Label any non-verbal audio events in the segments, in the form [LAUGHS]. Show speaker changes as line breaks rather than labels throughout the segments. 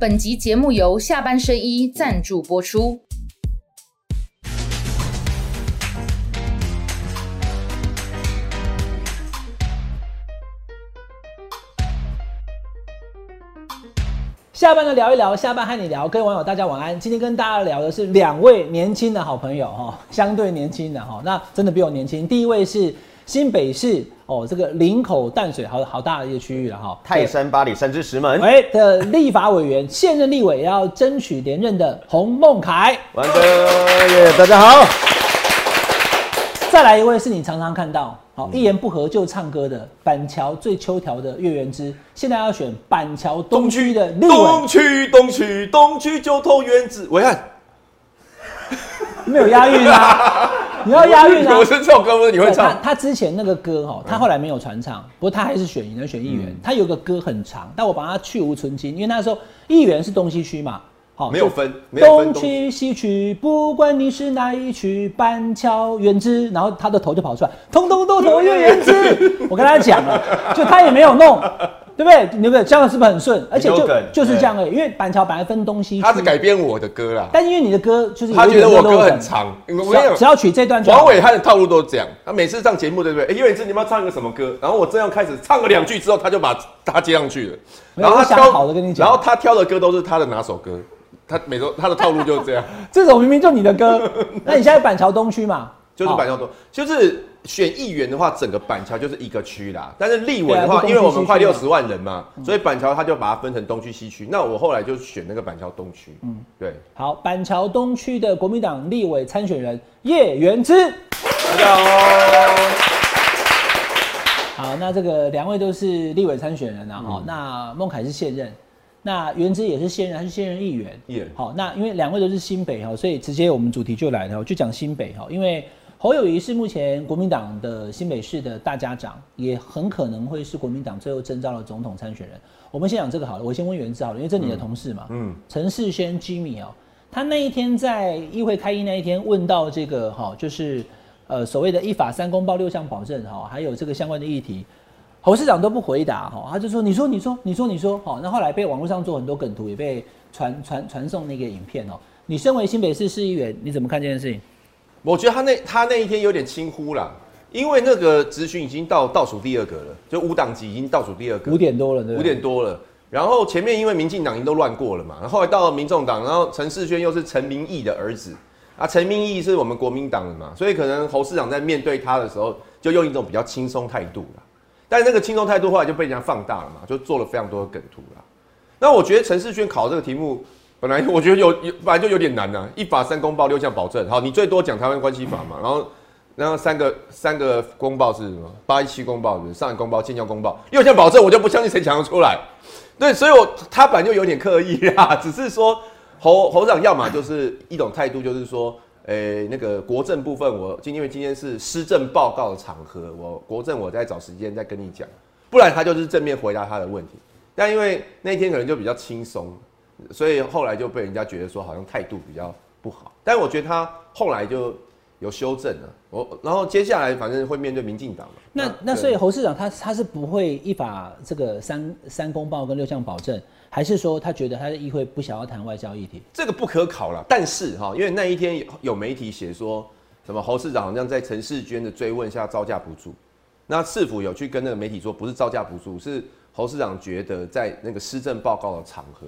本集节目由下半身衣赞助播出。
下班的聊一聊，下班和你聊，各位网友大家晚安。今天跟大家聊的是两位年轻的好朋友哈，相对年轻的哈，那真的比我年轻。第一位是新北市哦，这个林口淡水好好大的一个区域了哈，
泰山八里山之石门，
哎的立法委员，现任立委要争取连任的洪孟凯，
完哥耶，大家好。
再来一位是你常常看到，好一言不合就唱歌的板桥最秋条的岳元之，现在要选板桥东区的立委，
东区东区东区就投原子，伟汉。
没有押韵啊，[LAUGHS] [LAUGHS] 你要押韵啊
我。是这首歌不是你会唱？
他之前那个歌哈，他后来没有传唱，不过他还是选赢了选议员。他有个歌很长，但我把它去无存菁，因为那时候议员是东西区嘛，好
没有分没有分
东区西区，不管你是哪一区，板桥原之，然后他的头就跑出来，通通都投岳原之。[LAUGHS] 我跟他讲了，就他也没有弄。对不对？你对不对？这样是不是很顺？而且就就是这样而已。因为板桥本来分东西区，
他是改编我的歌啦，
但因为你的歌就是有
他觉得我歌很长，因为我跟你讲，
只要只要取这段
黄伟他的套路都是这样，他每次上节目对不对？哎，岳元之你们要唱一个什么歌？然后我这样开始唱了两句之后，他就把他接上去了，然后他挑
好的跟你讲
然后他挑的歌都是他的哪首歌？他每周他的套路就是这样，
这首明明就你的歌，那你现在板桥东区嘛？[LAUGHS]
就是板桥东，就是选议员的话，整个板桥就是一个区啦。但是立委的话，因为我们快六十万人嘛，所以板桥他就把它分成东区、西区。那我后来就选那个板桥东区，嗯，对。
好，板桥东区的国民党立委参选人叶元之。
大家好，
好，那这个两位都是立委参选人啊，
嗯
哈、那孟凯是现任，那元之也是现任，他是现任议员。
议员
好，那因为两位都是新北哈，所以直接我们主题就来了，就讲新北哈，因为侯友谊是目前国民党的新北市的大家长，也很可能会是国民党最后征召的总统参选人。我们先讲这个好了，我先问元子好了，因为这是你的同事嘛，嗯
嗯，
陈世轩 Jimmy 哦，他那一天在议会开议那一天问到这个哈，就是呃所谓的一法三公报六项保证哈，还有这个相关的议题，侯市长都不回答哈，他就说你说你说你说你说好，那后来被网络上做很多梗图，也被传传传送那个影片哦。你身为新北市市议员，你怎么看这件事情？
我觉得他那他那一天有点轻忽了，因为那个咨询已经到倒数第二个了，就五党级已经倒数第二个，
五点多了，对
五
对？
点多了。然后前面因为民进党已经都乱过了嘛，然后后来到了民众党，然后陈世轩又是陈明义的儿子啊，陈明义是我们国民党的嘛，所以可能侯市长在面对他的时候，就用一种比较轻松态度啦。但是那个轻松态度后来就被人家放大了嘛，就做了非常多的梗图啦。那我觉得陈世轩考这个题目，本来我觉得有有本来就有点难呐、一法三公报六项保证，好，你最多讲台湾关系法嘛，然后然后三个三个公报是什么？八一七公报是不是上海公报、建交公报，六项保证，我就不相信谁讲得出来。对，所以我他本来就有点刻意啦，[LAUGHS] 只是说侯侯长要么就是一种态度，就是说，诶、那个国政部分我今因为今天是施政报告的场合，我国政我再找时间再跟你讲，不然他就是正面回答他的问题。但因为那天可能就比较轻松，所以后来就被人家觉得说好像态度比较不好。但我觉得他后来就有修正了，我然后接下来反正会面对民进党嘛。
那那
对
所以侯市长他他是不会依法这个三三公报跟六项保证，还是说他觉得他的议会不想要谈外交议题？
这个不可考了。但是哈，因为那一天有有媒体写说什么侯市长好像在陈世娟的追问下招架不住，那市府有去跟那个媒体说，不是招架不住，是侯市长觉得在那个施政报告的场合，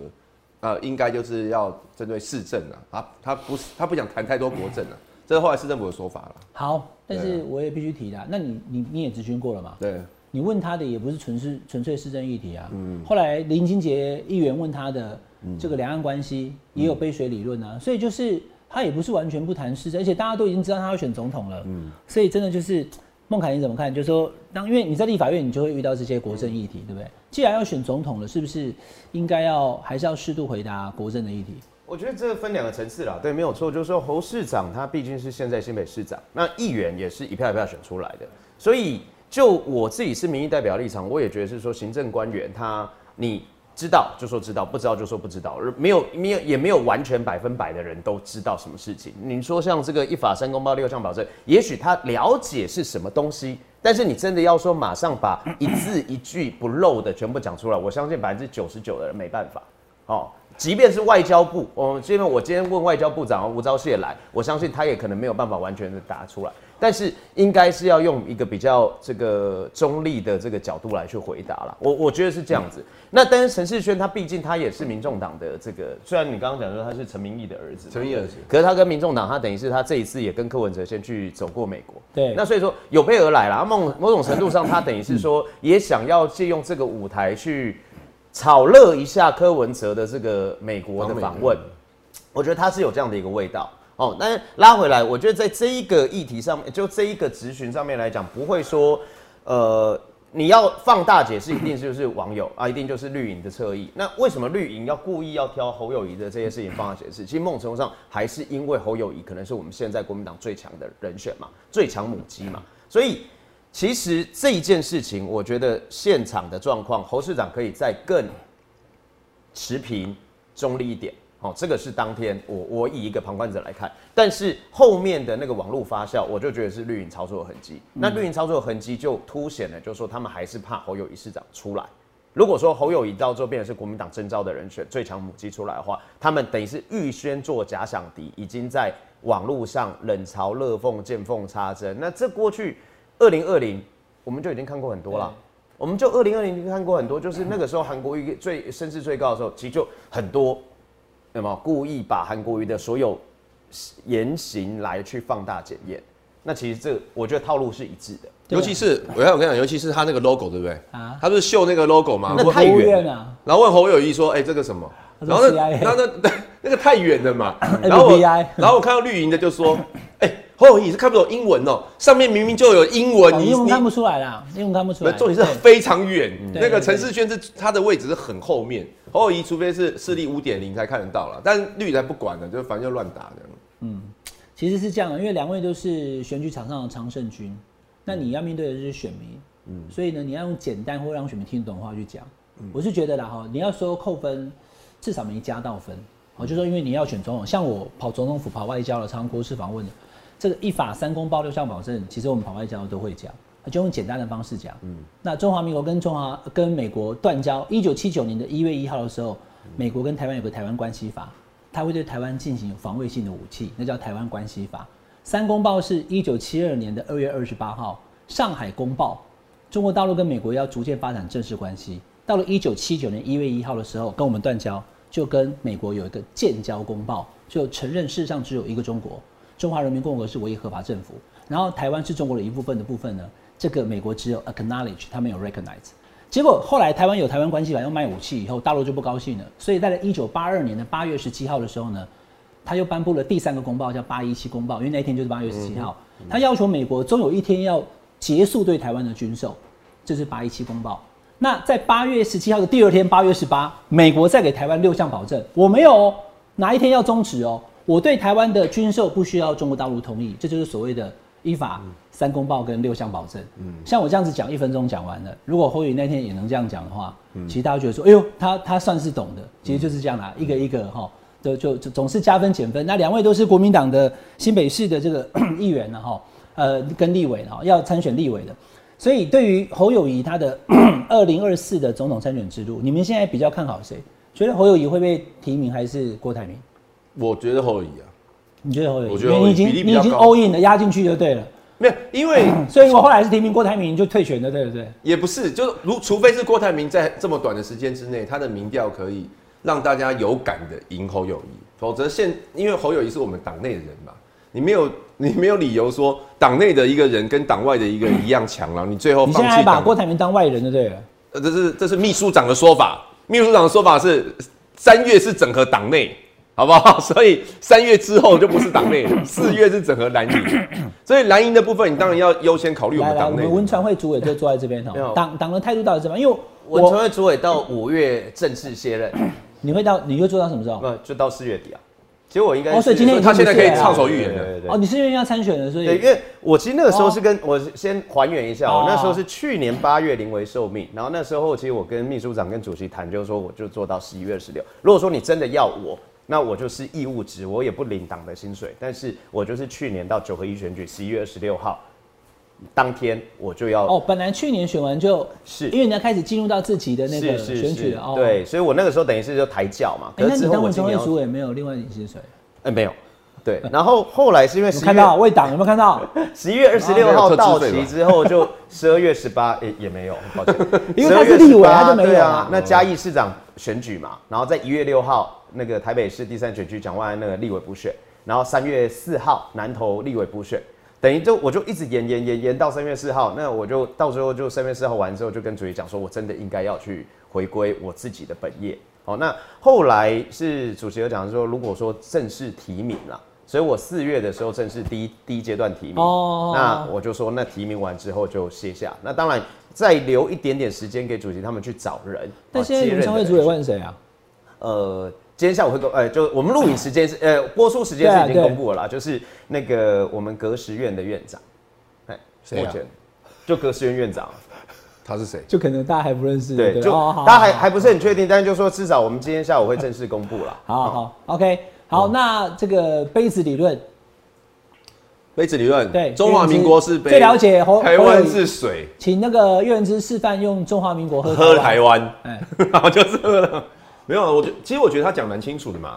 呃，应该就是要针对市政啊，他他不是他不想谈太多国政啊，这是后来市政府的说法了。
好，但是我也必须提的啊，那你你你也咨询过了嘛？
对，
你问他的也不是纯是纯粹市政议题啊。嗯后来林金杰议员问他的这个两岸关系，也有杯水理论啊，所以就是他也不是完全不谈市政，而且大家都已经知道他要选总统了。嗯所以真的就是孟凯你怎么看？就是说，当因为你在立法院，你就会遇到这些国政议题，对不对？既然要选总统了，是不是应该要还是要适度回答国政的议题？
我觉得这分两个层次啦，对，没有错，就是说侯市长他毕竟是现在新北市长，那议员也是一票一票选出来的，所以就我自己是民意代表立场，我也觉得是说行政官员他你知道就说知道，不知道就说不知道，而没有没有也没有完全百分百的人都知道什么事情。你说像这个一法三公报六项保证，也许他了解是什么东西，但是你真的要说马上把一字一句不漏的全部讲出来，我相信百分之九十九的人没办法。哦，即便是外交部，我这边我今天问外交部长吴钊燮来，我相信他也可能没有办法完全的答出来，但是应该是要用一个比较这个中立的这个角度来去回答了。我我觉得是这样子。那但是陈世轩他毕竟他也是民众党的这个，虽然你刚刚讲说他是陈明义的儿子，
陈明义儿子
可是他跟民众党，他等于是他这一次也跟柯文哲先去走过美国，
对
那所以说有备而来啦。某某种程度上，他等于是说 [LAUGHS] 也想要借用这个舞台去炒热一下柯文哲的这个美国的访问。我觉得他是有这样的一个味道哦。但是拉回来，我觉得在这一个议题上面，就这一个质询上面来讲，不会说呃。你要放大解释，一定就是网友啊，一定就是绿营的侧翼。那为什么绿营要故意要挑侯友谊的这些事情放大解释？其实某种程度上还是因为侯友谊可能是我们现在国民党最强的人选嘛，最强母鸡嘛。所以其实这一件事情，我觉得现场的状况，侯市长可以再更持平、中立一点。哦，这个是当天我我以一个旁观者来看，但是后面的那个网络发酵，我就觉得是绿营操作的痕迹。那绿营操作的痕迹就凸显了，就是说他们还是怕侯友谊市长出来。如果说侯友谊到最后变成是国民党征召的人选，最强母鸡出来的话，他们等于是预先做假想敌，已经在网络上冷嘲热讽、见缝插针。那这过去二零二零我们就已经看过很多了，我们就二零二零看过很多，就是那个时候韩国瑜最声势最高的时候，其实就很多。那么故意把韩国瑜的所有言行来去放大检验，那其实这我觉得套路是一致的。
尤其是我要我跟你讲，尤其是他那个 logo 对不对？啊，他不是秀那个 logo 吗？
那太远了。
然后问侯友谊说：“哎，这个什么？”然后那那那 [LAUGHS] 那个太远了嘛。[COUGHS]
然后
然后我看到绿营的就说：“哎，侯友谊是看不懂英文哦，上面明明就有英文，
你英文看不出来啦，英文看不出来。
重点是非常远，那个陈世轩是他的位置是很后面。”侯友谊除非是视力五点零才看得到了，但绿才不管的，就反正就乱打这样。
嗯，其实是这样的，因为两位都是选举场上的常胜军，那你要面对的就是选民，嗯，所以呢，你要用简单或让选民听得懂的话去讲。我是觉得啦哈，你要说扣分，至少没加到分。好，就说因为你要选总统，像我跑总统府、跑外交的，常国事访问的，这个一法三公报六项保证，其实我们跑外交都会讲。就用简单的方式讲，嗯，那中华民国跟中华跟美国断交，一九七九年的一月一号的时候，美国跟台湾有个台湾关系法，它会对台湾进行防卫性的武器，那叫台湾关系法。三公报是一九七二年的二月二十八号，上海公报，中国大陆跟美国要逐渐发展正式关系。到了一九七九年一月一号的时候，跟我们断交，就跟美国有一个建交公报，就承认世上只有一个中国，中华人民共和国是唯一合法政府，然后台湾是中国的一部分的部分呢。这个美国只有 acknowledge，他没有 recognize。结果后来台湾有台湾关系法，要卖武器以后，大陆就不高兴了。所以在一九八二年的八月十七号的时候呢，他又颁布了第三个公报，叫八一七公报，因为那一天就是八月十七号。他要求美国终有一天要结束对台湾的军售，这是八一七公报。那在八月十七号的第二天，八月十八，美国再给台湾六项保证，我没有哪一天要终止哦，我对台湾的军售不需要中国大陆同意，这就是所谓的依法。三公报跟六项保证，嗯，像我这样子讲一分钟讲完了。如果侯宇那天也能这样讲的话，嗯，其实大家觉得说，哎呦，他他算是懂的，其实就是这样啦，一个一个哈，就就总是加分减分。那两位都是国民党的新北市的这个 [COUGHS] 议员呢，哈，呃，跟立委哈要参选立委的，所以对于侯友谊他的 [COUGHS] 二零二四的总统参选之路，你们现在比较看好谁？觉得侯友谊会被提名还是郭台铭？
我觉得侯友谊啊，
你觉得侯友谊？
我觉得
你已经你已经 all in 了，压进去就对了。
没有，因为
所以我后来是提名郭台铭就退选的，对不对？[LAUGHS]
也不是，就是如除非是郭台铭在这么短的时间之内，他的民调可以让大家有感的赢侯友谊，否则现因为侯友谊是我们党内的人嘛，你没有 [LAUGHS] 你没有理由说党内的一个人跟党外的一个一样强了，你最后
你现在把郭台铭当外人，就对了。
呃，这是这是秘书长的说法，秘书长的说法是三月是整合党内。好不好？[LAUGHS] 所以三月之后就不是党内了，[LAUGHS] 四月是整合蓝营，所以蓝营的部分你当然要优先考虑我们党内。
我们文传会主委就坐在这边哈。党党的态度到底怎么？因为
文传会主委到五月正式卸任，
你会到你会做到什么时候？
不就到四月底啊？其实我应该
哦，所以今天
他现在可以畅所欲言的。
哦，你是因为要参选的，所以
对，因为我其实那个时候是跟我先还原一下，我那时候是去年八月临危受命，然后那时候其实我跟秘书长跟主席谈，就是说我就做到十一月十六。如果说你真的要我。那我就是义务职，我也不领党的薪水，但是我就是去年到九合一选举十一月二十六号当天我就要
哦，本来去年选完就是因为你要开始进入到自己的那个
是是
选举了哦。
对，所以我那个时候等于是就抬轿嘛。
哎，那你当文中会
今年要
主委没有另外领薪水？
哎没有，对，然后后来是因为
看到魏党有没有看到？[LAUGHS]
十一月二十六
啊
号到期之后，就十二月十八，也也没有，抱歉，[LAUGHS]
因为他是立委他就没有
啊。那嘉义市长选举嘛，然后在一月六号那个台北市第三选区蒋万安那个立委补选，然后三月四号南投立委补选，等于就我就一直延延延延到三月四号，那我就到时候就三月四号完之后，就跟主席讲说，我真的应该要去回归我自己的本业。好，那后来是主席有讲说，如果说正式提名了，所以我四月的时候正式第一第一阶段提名，
哦
那我就说那提名完之后就卸下，那当然再留一点点时间给主席他们去找人。
但现在
哦接任的
文商会主委
人
问谁啊？
呃，今天下午会公，呃，就我们录影时间是，呃，播出时间是已经公布了啦，就是那个我们格实院的院长，哎，
谁啊？
就格实院院长，
他是谁？
就可能大家还不认识，
对，就大家还还不是很确定，但是就说至少我们今天下午会正式公布了。
好好好，OK，好，那这个杯子理论，
杯子理论，
对
中华民国是杯，
最了解
台湾是水，
请那个岳文之示范用中华民国喝
喝台湾，
哎，[LAUGHS]
然后就是喝了。没有，啊，我觉其实我觉得他讲蛮清楚的嘛。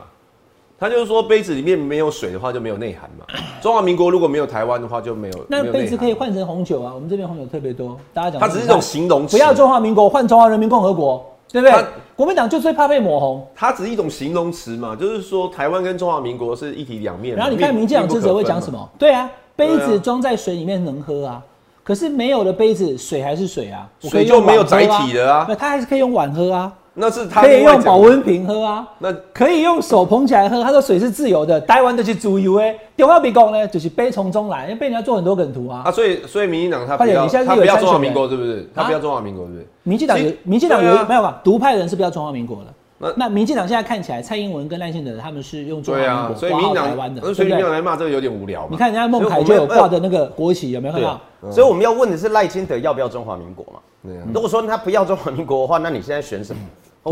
他就是说杯子里面没有水的话就没有内涵嘛。[CLEARS THROAT] 中华民国如果没有台湾的话就没有。
那杯子可以换成红酒啊，我们这边红酒特别多，大家讲
它只是一种形容词，
不要中华民国，换中华人民共和国，对不对
它？
国民党就最怕被抹红。
它只是一种形容词嘛，就是说台湾跟中华民国是一体两面。
然后你看民进党支持会讲什
么？
么？对啊，杯子装在水里面能喝啊，可是没有了杯子，水还是水啊，
水就没有载体了啊
那它还是可以用碗喝啊，
那是他
可以用保温瓶喝啊。
那
可以用手捧起来喝，他说水是自由的，台湾就是自由的。中华民国呢，就是悲从中来，因为被人家做很多梗图啊。
啊，所以所以民进党他不要他不要中华民国是不是？他
啊
不要中华民国是不是？
民进党有民进党有没有吧？独派人是不要中华民国的。
那
那民进党现在看起来，蔡英文跟赖清德他们是用中华民国挂
所以民进党
号台湾的，
呃所以民进党？来骂这个有点无聊嘛。
你看人家孟凯就有挂的那个国旗，有没有看到？
所以我们要问的是赖清德要不要中华民国嘛？
对啊
如果说他不要中华民国的话，那你现在选什么？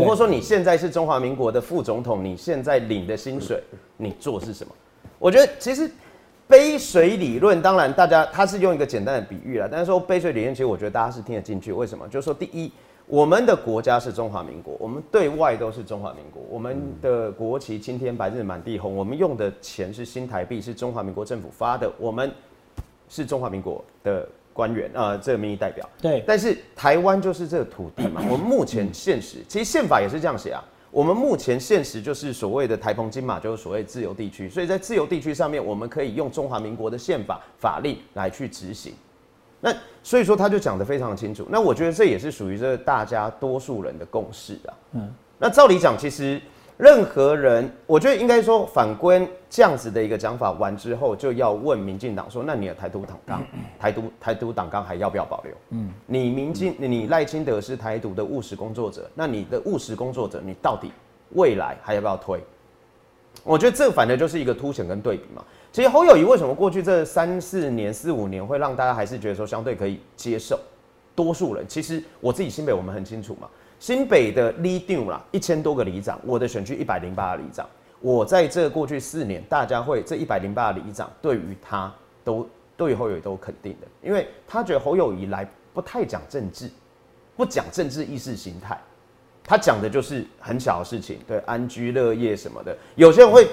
或
对
者说你现在是中华民国的副总统，你现在领的薪水，你做是什么？我觉得其实杯水理论，当然大家他是用一个简单的比喻啦，但是说杯水理论，其实我觉得大家是听得进去。为什么？就是说第一，我们的国家是中华民国，我们对外都是中华民国，我们的国旗青天白日满地红，我们用的钱是新台币，是中华民国政府发的，我们是中华民国的官员啊、呃，这个民意代表。
对，
但是台湾就是这个土地嘛，[CLEARS THROAT] 我们目前现实，其实宪法也是这样写啊。我们目前现实就是所谓的台澎金马，就是所谓自由地区，所以在自由地区上面，我们可以用中华民国的宪法法令来去执行。那所以说他就讲得非常清楚。那我觉得这也是属于这大家多数人的共识啊。嗯，那照理讲，其实任何人，我觉得应该说反观这样子的一个讲法完之后，就要问民进党说，那你的台独党纲、台独台独党纲还要不要保留？嗯，你民进你赖清德是台独的务实工作者，那你的务实工作者，你到底未来还要不要推？我觉得这反正就是一个凸显跟对比嘛。其实侯友谊为什么过去这三四年、四五年会让大家还是觉得说相对可以接受？多数人其实我自己心北我们很清楚嘛，新北的里长啦，一千多个里长，我的选区一百零八个里长，我在这过去四年，大家会这一百零八个里长对于他都对于侯友谊都肯定的，因为他觉得侯友谊来不太讲政治，不讲政治意识形态，他讲的就是很小的事情，对安居乐业什么的。有些人会，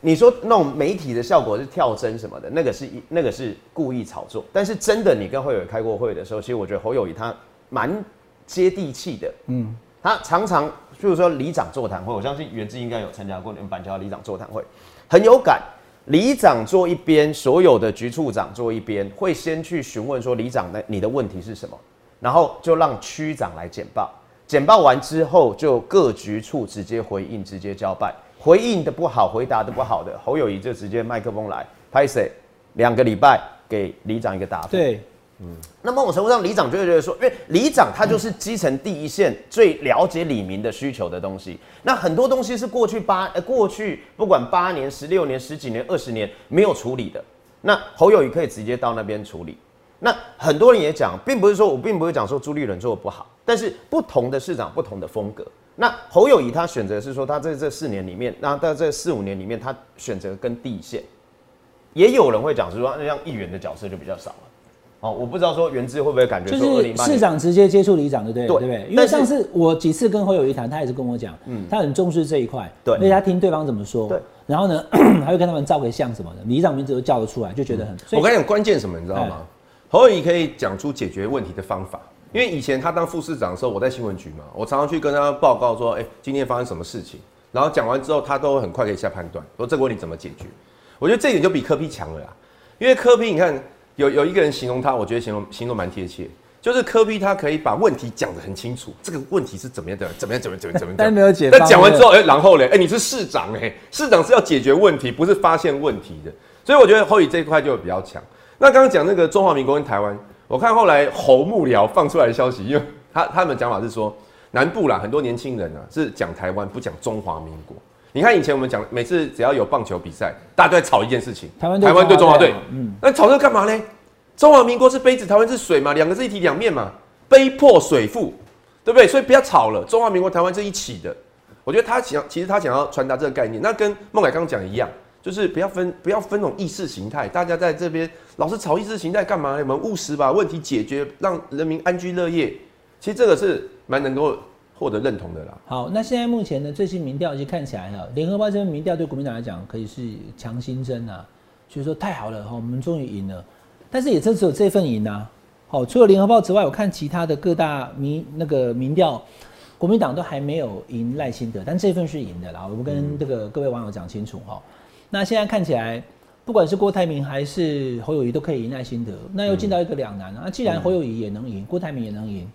你说那种媒体的效果是跳针什么的，那个是那个是故意炒作。但是真的，你跟侯友谊开过会的时候，其实我觉得侯友谊他蛮接地气的，嗯，他常常譬如说里长座谈会，我相信袁志应该有参加过你们板桥里长座谈会，很有感。里长坐一边，所有的局处长坐一边，会先去询问说里长的你的问题是什么，然后就让区长来简报。简报完之后，就各局处直接回应，直接交办。回应的不好，回答的不好的，侯友谊就直接麦克风来拍谁，两个礼拜给里长一个答复。
对，
那某种程度上，里长就会觉得说，因为里长他就是基层第一线最了解里民的需求的东西。那很多东西是过去八呃过去不管八年、十六年、十几年、二十年没有处理的，那侯友谊可以直接到那边处理。那很多人也讲，并不是说我并不会讲说朱立伦做的不好，但是不同的市长不同的风格。那侯友谊他选择是说他在这四年里面，那在这四五年里面，他选择跟地线。也有人会讲是说，那像议员的角色就比较少了。哦，我不知道说原志会不会感觉
就是
说二零八
市长直接接触里长，对不对？
对
对不对？因为上次我几次跟侯友谊谈，他也是跟我讲，
嗯
他很重视这一块，
对
所以他听对方怎么说，
对，
然后呢，还会跟他们照个相什么的，里长名字都叫得出来，就觉得很。
我跟你讲，关键什么，你知道吗？侯友谊可以讲出解决问题的方法，因为以前他当副市长的时候，我在新闻局嘛，我常常去跟他报告说，哎、今天发生什么事情，然后讲完之后，他都很快可以下判断，说这个问题怎么解决。我觉得这一点就比科批强了啦，因为科批你看有有一个人形容他，我觉得形容形容蛮贴切，就是科比他可以把问题讲得很清楚，这个问题是怎么样的，怎么样怎么样怎么样怎么样，
但没有解方
但讲完之后，哎、然后嘞，哎、你是市长哎、市长是要解决问题，不是发现问题的，所以我觉得侯宇这一块就比较强。那刚刚讲那个中华民国跟台湾，我看后来侯幕僚放出来的消息，因为他他们讲法是说，南部啦很多年轻人啊是讲台湾不讲中华民国。你看以前我们讲，每次只要有棒球比赛，大家都在吵一件事情，
台湾对
台湾对中华队
中华队啊，嗯
那吵这个干嘛呢？中华民国是杯子，台湾是水嘛，两个是一体两面嘛，杯破水覆，对不对？所以不要吵了，中华民国台湾是一起的。我觉得他想，其实他想要传达这个概念，那跟孟凯刚讲一样，就是不要分不要分那种意识形态，大家在这边老是吵意识形态干嘛呢？我们务实把问题解决，让人民安居乐业。其实这个是蛮能够获得认同的啦。
好，那现在目前的最新民调，已经看起来哈，联合报这份民调对国民党来讲可以是强心针啊，所以说太好了哈，我们终于赢了。但是也真只有这份赢啊。好，除了联合报之外，我看其他的各大民那个民调，国民党都还没有赢赖清德，但这份是赢的啦。我们跟这个各位网友讲清楚哈。那现在看起来，不管是郭台铭还是侯友谊都可以赢赖清德，那又进到一个两难啊。既然侯友谊也能赢，郭台铭也能赢，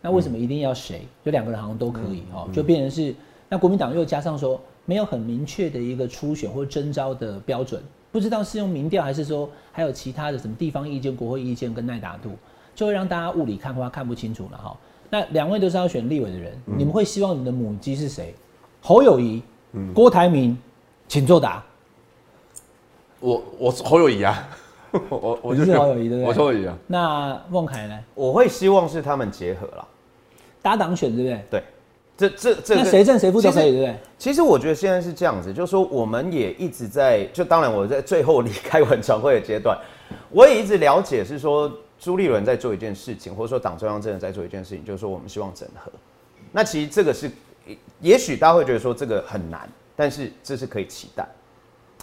那为什么一定要谁？就两个人好像都可以哦，就变成是那国民党又加上说没有很明确的一个初选或征召的标准，不知道是用民调还是说还有其他的什么地方意见、国会意见跟耐打度，就会让大家雾里看花看不清楚了哈。那两位都是要选立委的人，你们会希望你的母鸡是谁？侯友谊、郭台铭，请作答。
我我是侯友谊啊，[LAUGHS] 我我我
你是侯友谊对不对
我是侯友谊啊。
那孟凯呢？
我会希望是他们结合了。
搭档选对不对？
对，这这这
那
个
谁正谁负都可以对不对？
其实我觉得现在是这样子，就是说我们也一直在，就当然我在最后离开文传会的阶段，我也一直了解是说朱立伦在做一件事情，或者说党中央真的在做一件事情，就是说我们希望整合。那其实这个是，也许大家会觉得说这个很难，但是这是可以期待。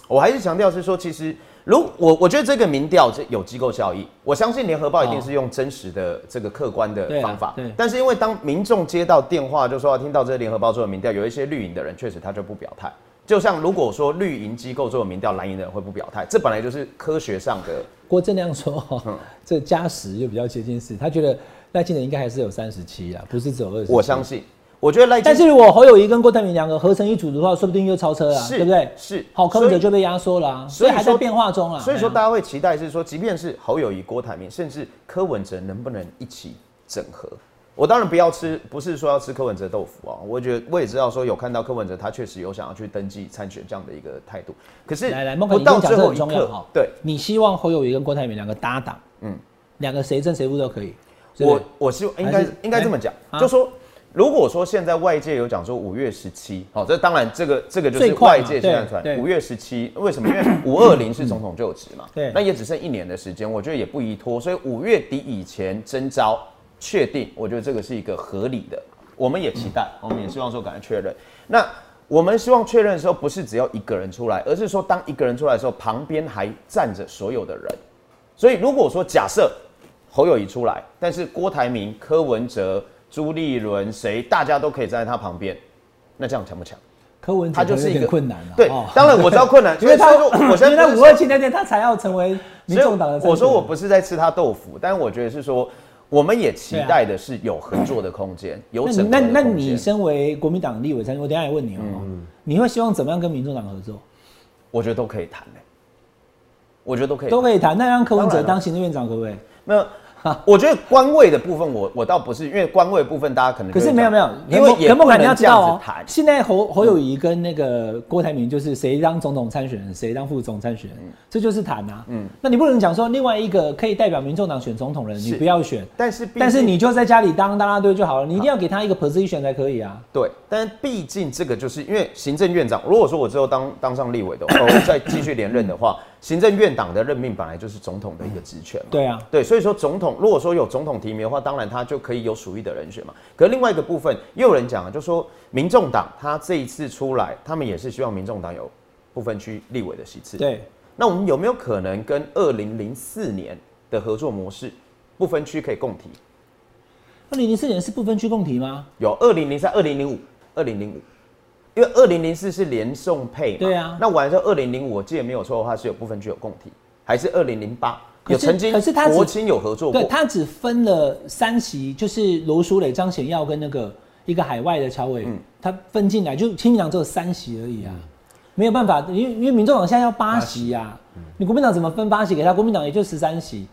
我还是强调是说，其实如我我觉得这个民调这有机构效益，我相信联合报一定是用真实的这个客观的方法。
对
但是因为当民众接到电话就说要听到这个联合报做的民调，有一些绿营的人确实他就不表态。就像如果说绿营机构做的民调，蓝营的人会不表态，这本来就是科学上的。
郭正亮说这加十就比较接近四，他觉得赖清德应该还是有三十七啊，不是只有二十。
我相信，我觉得赖，
但是如果侯友谊跟郭台铭两个合成一组的话，说不定又超车啊，
是
对不对？
是
好，柯文哲就被压缩了、啊，
所以
还在变化中啊。
所以说大家会期待是说，即便是侯友谊、郭台铭，甚至柯文哲能不能一起整合？我当然不要吃，不是说要吃柯文哲豆腐啊。我觉得我也知道说有看到柯文哲他确实有想要去登记参选这样的一个态度，可是
来来，孟凯，
不到
你讲这
最后一刻
很重要哈。，
对，
你希望侯友谊跟郭台铭两个搭档，
嗯
嗯，两个谁正谁负都可以。
我我希望应该应该这么讲，
哎
就说如果说现在外界有讲说五月十七，好，这当然这个这个就是外界现在传五月十七，为什么？因为五二零是总统就职嘛，
对
那也只剩一年的时间，我觉得也不宜拖，所以五月底以前征召确定，我觉得这个是一个合理的，我们也期待，我们也希望说赶快确认。那我们希望确认的时候，不是只要一个人出来，而是说当一个人出来的时候，旁边还站着所有的人。所以如果说假设侯友谊出来，但是郭台铭、柯文哲、朱立伦谁，大家都可以站在他旁边，那这样强不强？
柯文哲
他就是一个
困难了。
对
哦，
当然我知道困难，[LAUGHS]
因为他
说我现
因为
在
五二七那天他才要成为民众党的
我说我不是在吃他豆腐，但是我觉得是说，我们也期待的是有合作的空间，有
那
整合
你那那。你身为国民党立委参选，我等一下也问你哦、你会希望怎么样跟民众党合作？
我觉得都可以谈的，我觉得都可以，
都可以谈。那让柯文哲当行政院长可不可以？
没有。[LAUGHS] 我觉得官位的部分我，我倒不是，因为官位的部分大家可能
可
是会
没有没有，
因为也不能这样子谈。
现在侯侯友谊跟那个郭台铭就是谁当总统参选人，谁当副总参选人，这就是谈啊。
嗯
嗯，那你不能讲说另外一个可以代表民众党选总统的人，你不要选，
但是
但是你就在家里当啦啦队就好了，你一定要给他一个 position 才可以啊。
对，但是毕竟这个就是因为行政院长，如果说我之后当当上立委的话，我再继续连任的话，行政院党的任命本来就是总统的一个职权嘛。
对啊，
对，所以说总统如果说有总统提名的话，当然他就可以有属意的人选嘛。可另外一个部分，又有人讲啊，就说民众党他这一次出来，他们也是希望民众党有部分区立委的席次。
对，
那我们有没有可能跟二零零四年的合作模式，不分区可以共提？
二零零四年是不分区共提吗？
有二零零三、二零零五、二零零五，因为二零零四是连送配嘛。
对啊
那完之后二零零五，我记得没有错的话是有部分具有共体，还是二零零八有曾经
可是他只
国青有合作过
对，。他只分了三席，就是罗淑蕾、张显耀跟那个一个海外的侨委，
嗯
他分进来，就亲民党只有三席而已啊，没有办法，因为因为民众党现在要八席呀、
嗯
你国民党怎么分八席给他？国民党也就十三席，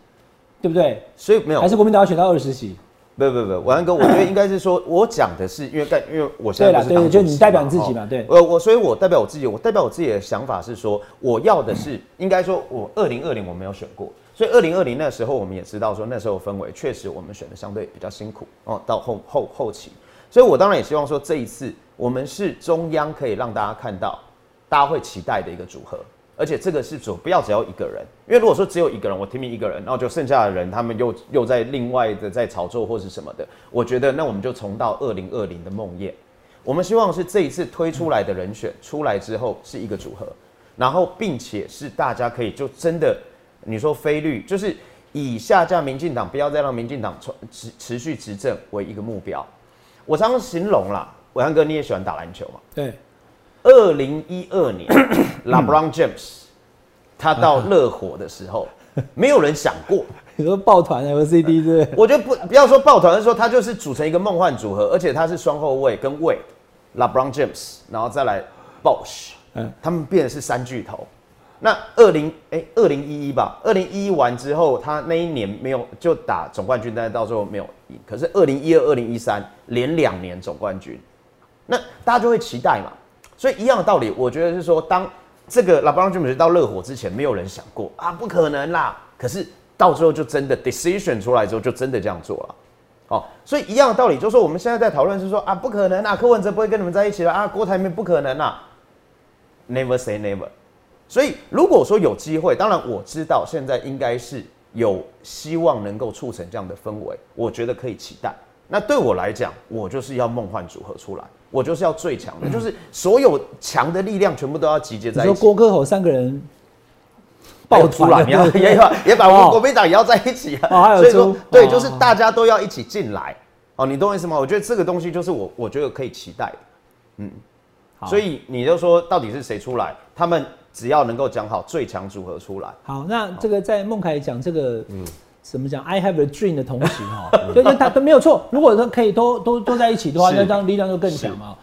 对不对？
所以没有
还是国民党要选到二十席？
不不不，王安哥，我觉得应该是说，我讲的是因为干，因为我现在不是
就你代表你自己嘛对
哦呃，我所以，我代表我自己，我代表我自己的想法是说，我要的是，应该说，我二零二零我没有选过，所以二零二零那时候我们也知道说，那时候氛围确实我们选的相对比较辛苦哦，到后后后期，所以我当然也希望说，这一次我们是中央可以让大家看到，大家会期待的一个组合。而且这个是主不要只要一个人，因为如果说只有一个人，我提名一个人，然后就剩下的人他们又又在另外的在炒作或是什么的，我觉得那我们就重到二零二零的梦魇。我们希望是这一次推出来的人选出来之后是一个组合，然后并且是大家可以就真的，你说非绿就是以下架民进党，不要再让民进党持持续执政为一个目标。我常常形容啦，伟汉哥你也喜欢打篮球嘛？
对，
二零一二年，[COUGHS] LeBron James 他到热火的时候，没有人想过。[LAUGHS]
你说抱团 LCD 对？
我觉得不不要说抱团，是说他就是组成一个梦幻组合，而且他是双后卫跟卫，LeBron James，然后再来 Bosh，
嗯
他们变的是三巨头。那二零哎二零一一吧，二零一一完之后，他那一年没有就打总冠军，但是到最后没有赢。可是二零一二、二零一三连两年总冠军，那大家就会期待嘛。所以一样的道理，我觉得是说，当这个 LeBron James 到热火之前，没有人想过啊，不可能啦。可是到最后就真的 decision 出来之后，就真的这样做了。哦，所以一样的道理，就是说我们现在在讨论是说啊，不可能啊，柯文哲不会跟你们在一起了啊，郭台铭不可能啊，never say never。所以如果说有机会，当然我知道现在应该是有希望能够促成这样的氛围，我觉得可以期待。那对我来讲，我就是要梦幻组合出来，我就是要最强的，就是所有强的力量全部都要集结
你说
在一起。
郭科侯三个人
爆出来，
团
也要也把也把我国民党也要在一起啊。所以说
猪，
对，
哦
就是大家都要一起进来。哦，你懂我意思吗？我觉得这个东西就是我我觉得可以期待的。
好
所以你就说到底是谁出来？他们只要能够讲好最强组合出来，
好，那这个在孟凯讲这个，怎么讲？I have a dream 的同时 [LAUGHS] 哈，对对，他都没有错。如果说可以都都都在一起的话，
是
那当力量就更强嘛。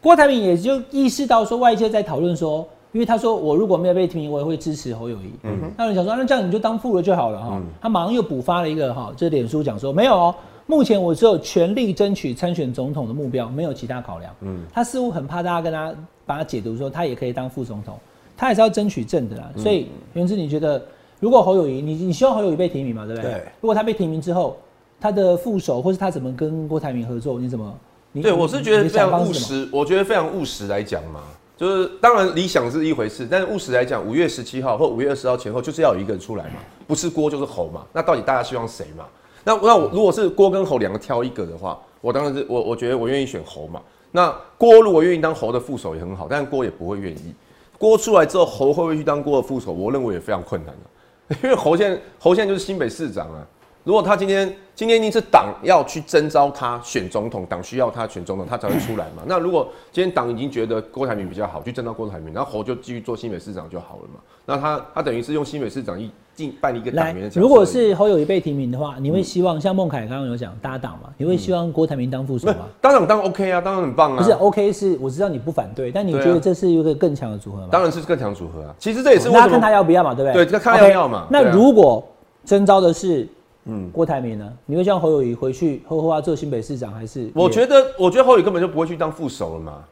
郭台铭也就意识到说，外界在讨论说，因为他说我如果没有被提名，我也会支持侯友谊。嗯，那有人想说，那这样你就当副了就好了哈。他马上又补发了一个哈，这脸书讲说没有哦，目前我只有全力争取参选总统的目标，没有其他考量。嗯，他似乎很怕大家跟他把他解读说他也可以当副总统，他也是要争取正的啦。所以袁志，你觉得如果侯友谊，你你希望侯友谊被提名嘛，对不对？
对
如果他被提名之后，他的副手或是他怎么跟郭台铭合作，你怎么？你
对，我是觉得非常务实，我觉得非常务实来讲嘛，就是当然理想是一回事，但是务实来讲，五月十七号或五月二十号前后就是要有一个人出来嘛，不是郭就是侯嘛，那到底大家希望谁嘛？那那我如果是郭跟侯两个挑一个的话，我当然是我我觉得我愿意选侯嘛。那郭如果愿意当侯的副手也很好，但是郭也不会愿意。郭出来之后，侯会不会去当郭的副手？我认为也非常困难的、[LAUGHS] 因为侯现侯现在就是新北市长啊。如果他今天今天一定是党要去征召他选总统，党需要他选总统，他才会出来嘛。[LAUGHS] 那如果今天党已经觉得郭台铭比较好，去征召郭台铭，然后侯就继续做新北市长就好了嘛。那他他等于是用新北市长一进办一个党
来
员的
如果是侯友谊被提名的话，你会希望像孟凯刚刚有讲搭档嘛？你会希望郭台铭当副手吗？
当然当然 OK 啊，当然很棒啊。
不是 OK，是我知道你不反对，但你觉得这是一个更强的组合吗？
当然是更强组合啊。其实这也是为
那看他要不要嘛，对不对？
对看他要不要嘛
那如果征召的是嗯郭台铭呢？你会叫侯友谊回去后后要做新北市长，还是
我
得
觉得，我觉得侯宇根本就不会去当副手了嘛，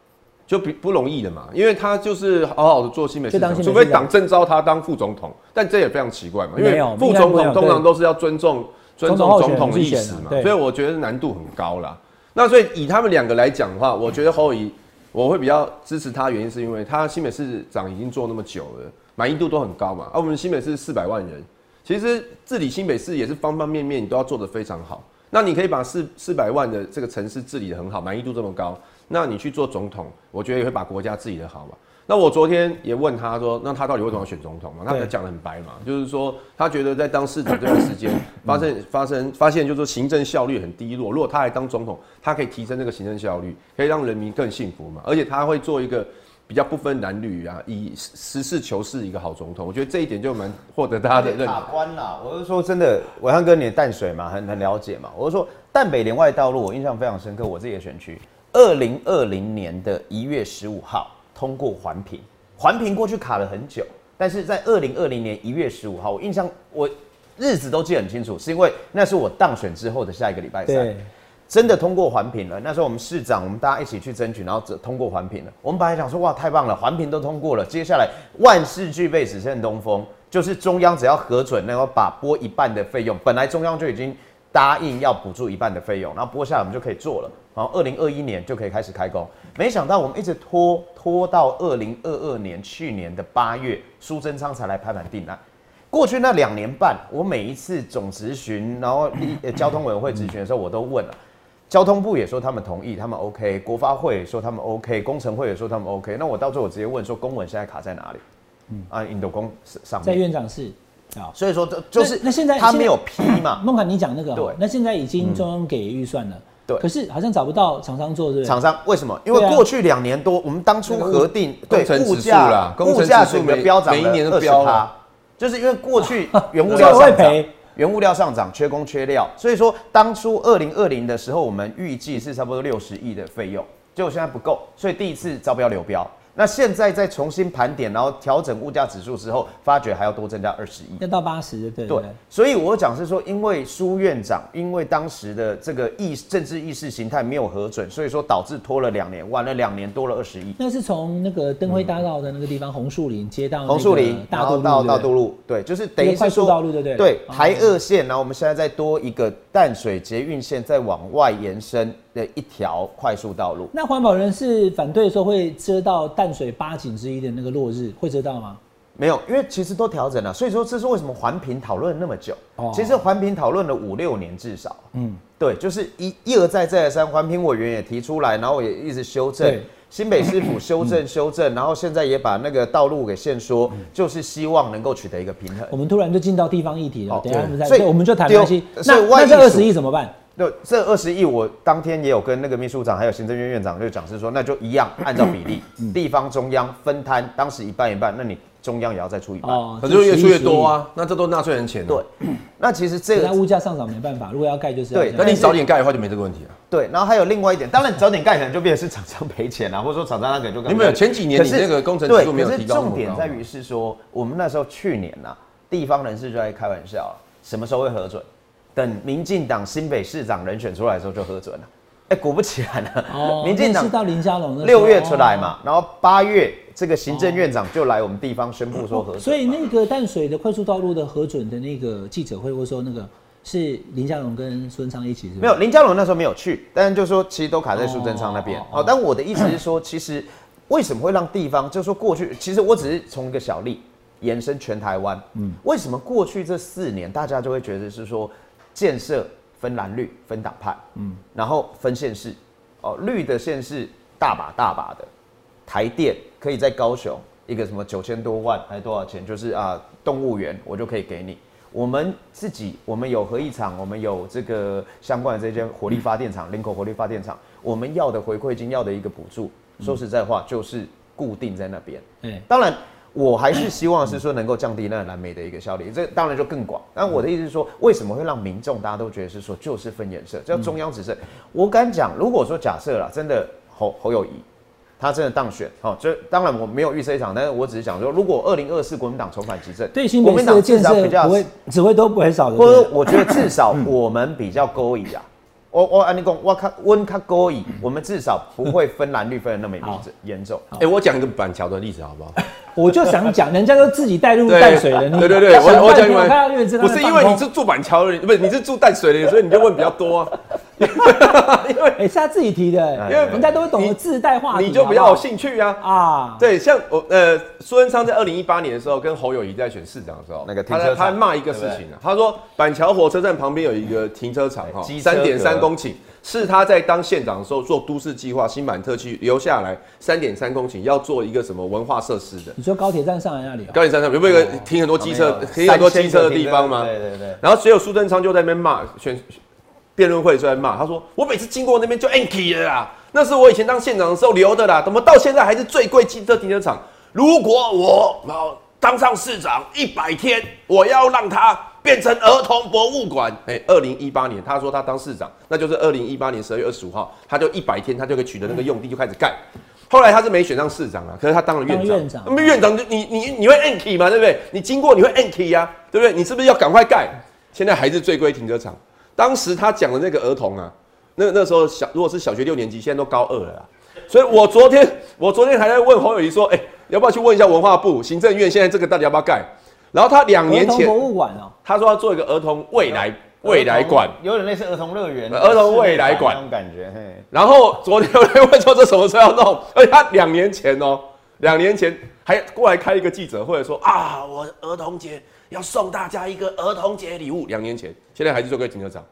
就不不容易的嘛，因为他就是好好的做新北市长，
市长
除非党征召他当副总统，但这也非常奇怪嘛，因为副总统通常都是要尊重尊重
总统
的意思嘛所以我觉得难度很高啦。那所以以他们两个来讲的话，我觉得侯友谊我会比较支持他，原因是因为他新北市长已经做那么久了，满意度都很高嘛。而、我们新北市四百万人，其实治理新北市也是方方面面你都要做得非常好。那你可以把四四百万的这个城市治理得很好，满意度这么高，那你去做总统，我觉得也会把国家治理得好嘛。那我昨天也问他说，那他到底为什么要选总统嘛？他
对
讲得很白嘛，就是说他觉得在当市长这段时间发生发生发现，就是说行政效率很低落。如果他来当总统，他可以提升这个行政效率，可以让人民更幸福嘛。而且他会做一个比较不分男女啊，以实事求是一个好总统。我觉得这一点就蛮获得大家的认
卡
同。
关啦，我是说真的，伟汉哥你的淡水嘛，很很了解嘛。我是说淡北连外道路，我印象非常深刻，我自己的选区，二零二零年的一月十五号通过环评，环评过去卡了很久，但是在二零二零年一月十五号，我印象我日子都记得很清楚，是因为那是我当选之后的下一个礼拜三。真的通过环评了。那时候我们市长，我们大家一起去争取，然后这通过环评了。我们本来想说，哇，太棒了，环评都通过了，接下来万事俱备，只剩东风，就是中央只要核准，然后把拨一半的费用，本来中央就已经答应要补助一半的费用，然后拨下来我们就可以做了，然后二零二一年就可以开始开工。没想到我们一直拖拖到二零二二年去年的八月，苏贞昌才来拍板定案。过去那两年半，我每一次总咨询，然后立呃交通委员会咨询的时候，我都问了。交通部也说他们同意，他们 OK；国发会也说他们 OK；工程会也说他们 OK。那我到最后我直接问说，公文现在卡在哪里？嗯啊，印度公上
在。院长室啊。
所以说，这就是
那那现在
他没有批嘛，[COUGHS]
孟凯，你讲那个哦，
对
那现在已经中央给预算了，
对
可是好像找不到厂商做，对不对？
厂商为什么？因为过去两年多，我们当初核定对物价
啦
物价整个
指数每
飙涨
每一年都
二十趴
飙啊，
就是因为过去原物料上涨
个会赔，
原物料上涨，缺工缺料，所以说当初二零二零的时候，我们预计是差不多六十亿的费用，结果现在不够，所以第一次招标流标。那现在再重新盘点，然后调整物价指数之后，发觉还要多增加二十亿。
要到八十，对
对
对，
所以我讲是说，因为苏院长因为当时的这个意政治意识形态没有核准，所以说导致拖了两年，晚了两年多了二十亿。
那是从那个灯辉大道的那个地方红树林接到那个
红树林，然
大渡路
后到大渡路，对，就是等于
快速
是说
道路对不对
对，
哦
台二线，然后我们现在再多一个淡水捷运线，再往外延伸的一条快速道路。
那环保人士反对的时候会遮到淡水八景之一的那个落日，会遮到吗？
没有，因为其实都调整了，所以说这是为什么环评讨论了那么久。
哦
其实环评讨论了五六年至少。嗯，对，就是一一而再再而三，环评委员也提出来，然后也一直修正
对。
新北市府修正修正，然后现在也把那个道路给限缩，就是希望能够取得一个平衡。
我们突然就进到地方议题了，
好
等一下我们再，
所以
我们就谈
丢
关系。
所
那那这二十亿怎么办？
对，这二十亿，我当天也有跟那个秘书长还有行政院院长就讲是说，那就一样按照比例，地方中央分摊，当时一半一半，那你中央也要再出一半。
哦
可是越出越多
啊。
啊，那这都纳税人钱、啊。
对，那其实这
那
个
物价上涨没办法，如果要盖就是要
对
这样
那你早点盖的话就没这个问题了。
对，然后还有另外一点，当然早点盖可能就变成是厂商赔钱啊，或者说厂商他可能就
你没有前几年
可是
你那个工程指
对
数没有
可是
提高那么
重点在于是说，我们那时候去年呐、地方人士就在开玩笑了，什么时候会核准？等民进党新北市长人选出来的时候就核准了。哎，果不其然呢、
哦，[LAUGHS]
民进党
是到林佳龙
六月出来嘛，然后八月这个行政院长就来我们地方宣布说核准嘛，
所以那个淡水的快速道路的核准的那个记者会，或者说那个是林佳龙跟孙昌一起是是
没有林佳龙那时候没有去，但是就说其实都卡在苏贞昌那边。
哦，
但我的意思是说，其实为什么会让地方，就是说过去，其实我只是从一个小例延伸全台湾。嗯，为什么过去这四年大家就会觉得是说建设分蓝绿分党派，嗯，然后分县市，哦，绿的县市大把大把的，台电可以在高雄一个什么九千多万还是多少钱，就是啊动物园我就可以给你。我们自己，我们有核一厂，我们有这个相关的这些火力发电厂，林口火力发电厂，我们要的回馈金，要的一个补助，说实在话，就是固定在那边。
嗯，
当然，我还是希望是说能够降低那个蓝莓的一个效率，这当然就更广。但我的意思是说，为什么会让民众大家都觉得是说就是分颜色，叫中央指示？我敢讲，如果说假设啦，真的侯侯友谊。他真的当选，好、这当然我没有预测一场，但是我只是想说，如果二零二四国民党重返执政，
对新
国民党至少比较
设不会只会都不会少的，
或者我觉得至少我们比较勾引啊。我我安尼讲，我看温卡高以，我们至少不会分蓝绿分的那么
好
严严重。
哎、我讲一个板桥的例子好不好？[LAUGHS]
我就想讲，人家都自己带入
对
淡水的，你
对 [LAUGHS] 对对，我我讲你们不是因为你是住板桥的人，不是你是住淡水的，所以你就问比较多啊。[LAUGHS]
哎，是他自己提的，因为人家都会懂得自带话题，
你就比较有兴趣啊。
啊。
对，像我呃，苏贞昌在二零一八年的时候跟侯友谊在选市长的时候，
那个停
他在
车
他骂一个事情啊，他说板桥火车站旁边有一个停车场哈，三点三公顷，是他在当县长的时候做都市计划新版特区留下来三点三公顷要做一个什么文化设施的。
你说高铁站上来那里啊？
高铁站上有没有一个停很多机车、停很多机车的地方吗？
对对对。
然后只有苏贞昌就在那边骂，选辩论会出来骂，他说我每次经过那边就 anky 了啦，那是我以前当县长的时候留的啦，怎么到现在还是最贵汽车停车场？如果我哦当上市长一百天，我要让它变成儿童博物馆。哎，二零一八年他说他当市长，那就是二零一八年十二月二十五号，他就一百天，他就可以取得那个用地就开始盖。后来他是没选上市长啊，可是他当了院长。
院长
那么院长就你你你会 anky 嘛，对不对？你经过你会 anky 呀，对不对？你是不是要赶快盖？现在还是最贵停车场。当时他讲的那个儿童啊，那那时候小如果是小学六年级，现在都高二了啦。所以我昨天我昨天还在问侯友谊说，哎、要不要去问一下文化部行政院现在这个到底要不要盖？然后他两年前
博物馆哦，
他说要做一个儿童未来未来馆，
有点类似儿童乐园、
儿童未来馆
那种感觉。嘿，
然后昨天我在问说这什么时候要弄，而且他两年前哦，两年前还过来开一个记者会说啊，我儿童节要送大家一个儿童节礼物。两年前，现在还是做个停车场，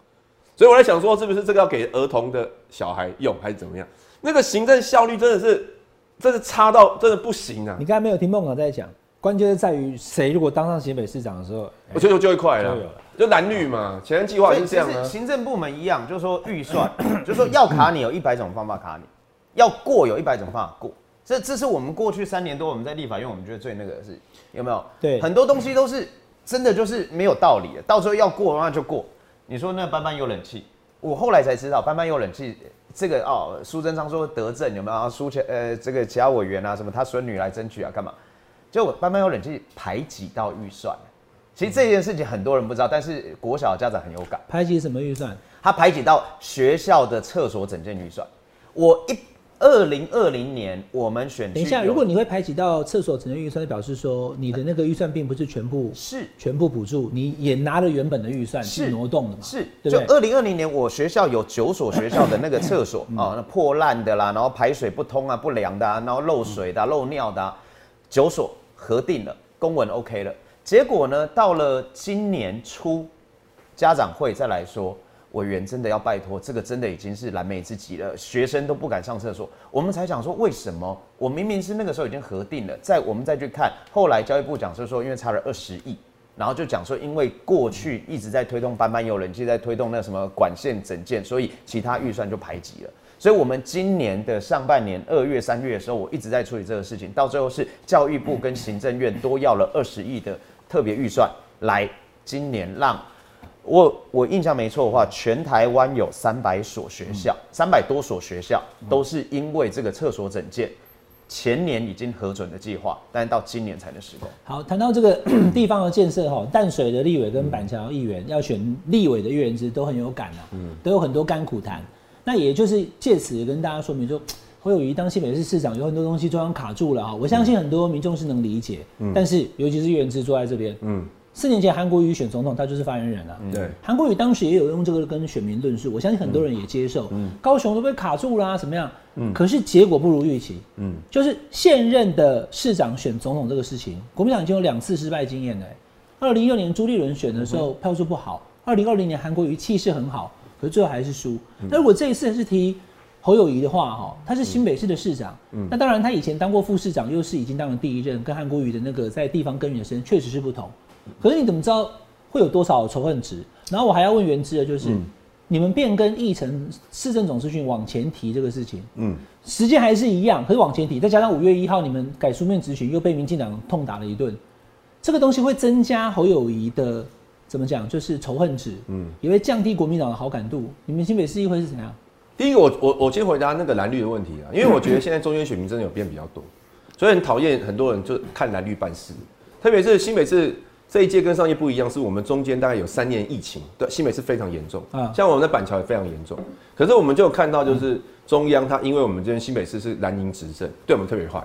所以我在想说，是不是这个要给儿童的小孩用，还是怎么样？那个行政效率真的是，真的差到真的不行啊
你！刚才没有听孟港在讲，关键是在于谁如果当上新北市长的时候，
我觉得就会快了
就
蓝绿嘛，前瞻计划也是这样啊。
行政部门一样，就是说预算，[COUGHS] 就是说要卡你有一百种方法卡你，要过有一百种方法过。这这是我们过去三年多我们在立法院，我们觉得最那个的是有没有？
对
很多东西都是真的就是没有道理的，到时候要过那就过。你说那班班有冷气，我后来才知道班班有冷气。这个哦，苏贞昌说得政有没有？然后苏前呃，这个其他委员啊，什么他孙女来争取啊，干嘛？结果班班有冷气排挤到预算。其实这件事情很多人不知道，但是国小的家长很有感。
排挤什么预算？
他排挤到学校的厕所整件预算。我一二零二零年我们选
等一下，如果你会排挤到厕所只能预算，表示说你的那个预算并不是全部
是
全部补助，你也拿了原本的预算
是
去挪动的嘛？
是，就？二零二零年我学校有九所学校的那个厕所啊，那破烂的啦，然后排水不通啊、不良的啊，然后漏水的啊、漏尿的啊，九所核定了，公文 OK 了。结果呢，到了今年初，家长会再来说，委员真的要拜托，这个真的已经是燃眉之急了，学生都不敢上厕所。我们才讲说，为什么我明明是那个时候已经核定了，在我们再去看，后来教育部讲是说，因为差了二十亿。然后就讲说，因为过去一直在推动班班有人气，在推动那什么管线整建，所以其他预算就排挤了。所以，我们今年的上半年二月、三月的时候，我一直在处理这个事情，到最后是教育部跟行政院都要了二十亿的特别预算，来今年让我我印象没错的话，全台湾有三百所学校，三百多所学校都是因为这个厕所整建，前年已经核准的计划，但是到今年才能施工。
好，谈到这个 [COUGHS] 地方的建设哈，淡水的立委跟板桥议员要选立委的议员，其实都很有感啊，都有很多甘苦谈。那也就是借此也跟大家说明说，侯友谊当新北市市长有很多东西中央卡住了哈，我相信很多民众是能理解，但是尤其是议员制坐在这边，
嗯，
四年前韩国瑜选总统，他就是发言人啊，
对，
韩国瑜当时也有用这个跟选民论述，我相信很多人也接受。高雄都被卡住啦、怎么样？可是结果不如预期。
嗯。
就是现任的市长选总统这个事情，国民党已经有两次失败经验了、二零一六年朱立伦选的时候票数不好，二零二零年韩国瑜气势很好，可是最后还是输。那如果这一次是提侯友谊的话，哈，他是新北市的市长，那当然他以前当过副市长，又是已经当了第一任，跟韩国瑜的那个在地方耕耘的时间确实是不同。可是你怎么知道会有多少仇恨值？然后我还要问原知的就是，你们变更议程市政总咨询往前提这个事情，
嗯，
时间还是一样，可是往前提，再加上五月一号你们改书面咨询又被民进党痛打了一顿，这个东西会增加侯友谊的怎么讲，就是仇恨值，嗯，也会降低国民党的好感度。你们新北市议会是怎样？
第一个，我我我先回答那个蓝绿的问题啊，[LAUGHS] 因为我觉得现在中间选民真的有变比较多，所以很讨厌很多人就看蓝绿办事，特别是新北市这一届跟上一届不一样，是我们中间大概有三年疫情，对新北市非常严重
啊
像我们的板桥也非常严重，可是我们就有看到就是中央它因为我们这边新北市是蓝营执政，对我们特别坏，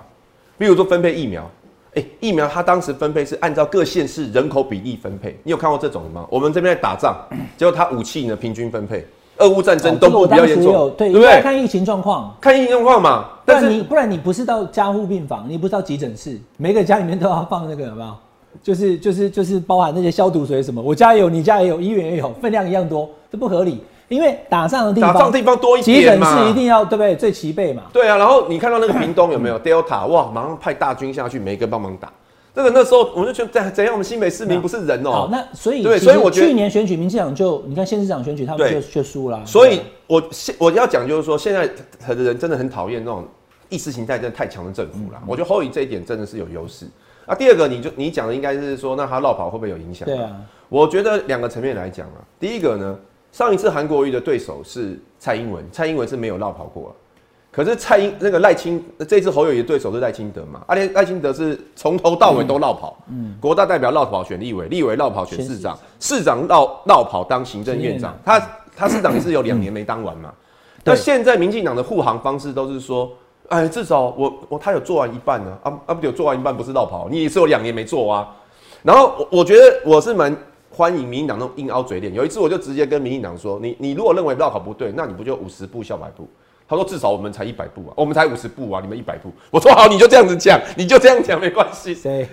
比如说分配疫苗。哎、疫苗它当时分配是按照各县市人口比例分配，你有看过这种的吗？我们这边在打仗，结果它武器呢平均分配，俄乌战争，
哦这个我
东部比较严重，
对，
不对？
看疫情状况。
看疫情状况嘛，但是
你不然你不是到加护病房，你不是到急诊室，每个家里面都要放那个有没有？就是就是就是包含那些消毒水什么，我家也有，你家也有，医院也有，分量一样多，这不合理。因为打仗的地方，
打仗地方多一
急诊室一定要对不对？最齐备嘛。
对啊，然后你看到那个屏东有没有 Delta？哇，马上派大军下去，每个帮忙打。那个那时候我们就觉得怎怎样？我们新北市民不是人哦、
好，那所以
对所以我
去年选举民进党就你看县市长选举他们就就输了啊，
所以我现我要讲就是说，现在很多人真的很讨厌那种意识形态真的太强的政府
嗯
啦。我觉得侯友宜这一点真的是有优势。啊，第二个你就你讲的应该是说，那他绕跑会不会有影响？
对啊，
我觉得两个层面来讲啊，第一个呢，上一次韩国瑜的对手是蔡英文，蔡英文是没有绕跑过、啊，可是蔡英那个赖清这次侯友谊的对手是赖清德嘛，而且赖清德是从头到尾都绕跑，嗯，国大代表绕跑选立委，立委绕跑选市长，市长。绕绕跑当行政院长，他他市长也是有两年没当完嘛，那现在民进党的护航方式都是说。哎，至少我我他有做完一半呢，啊啊不对做完一半不是绕跑，你也是有两年没做啊。然后我我觉得我是蛮欢迎民进党那种硬凹嘴脸。有一次我就直接跟民进党说，你你如果认为绕跑不对，那你不就五十步笑百步？他说至少我们才一百步啊，我们才五十步啊，你们一百步。我说好，你就这样子讲，你就这样讲没关系。
谁？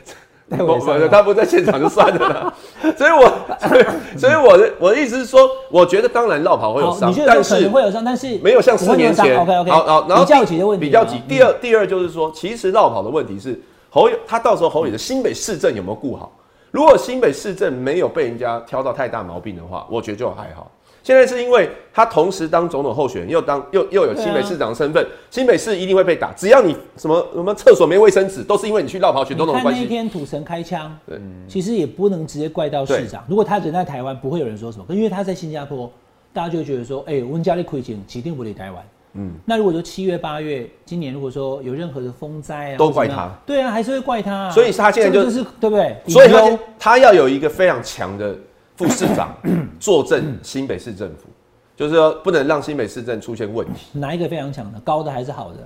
戴
我
伟山啊
我他不在现场就算了啦，[LAUGHS] 所以我所以所以我的我的意思是说，我觉得当然绕跑会有，伤但是
会有伤，但是
没有像四年前。
OK OK，
好好，然后
比较急的问题，
比较级。
嗯
第二，第二就是说，其实绕跑的问题是侯友，他到时候侯友的新北市政有没有顾好？如果新北市政没有被人家挑到太大毛病的话，我觉得就还好。现在是因为他同时当总统候选人，又当又又有新北市长的身份，新北市一定会被打。只要你什么什么厕所没卫生纸，都是因为你去绕跑选总统的
看那一
关系。
天土神开枪，
对
其实也不能直接怪到市长。如果他人在台湾，不会有人说什么，因为他在新加坡，大家就会觉得说，哎、温家利亏钱，指定不理台湾。嗯，那如果说七月八月，今年如果说有任何的风灾啊，
都怪他，
对啊，还是会怪他、啊。
所以他现在就
是对不对？
所以他他要有一个非常强的副市长 [COUGHS] 坐镇新北市政府，就是说不能让新北市政出现问题。
哪一个非常强的，高的还是好的？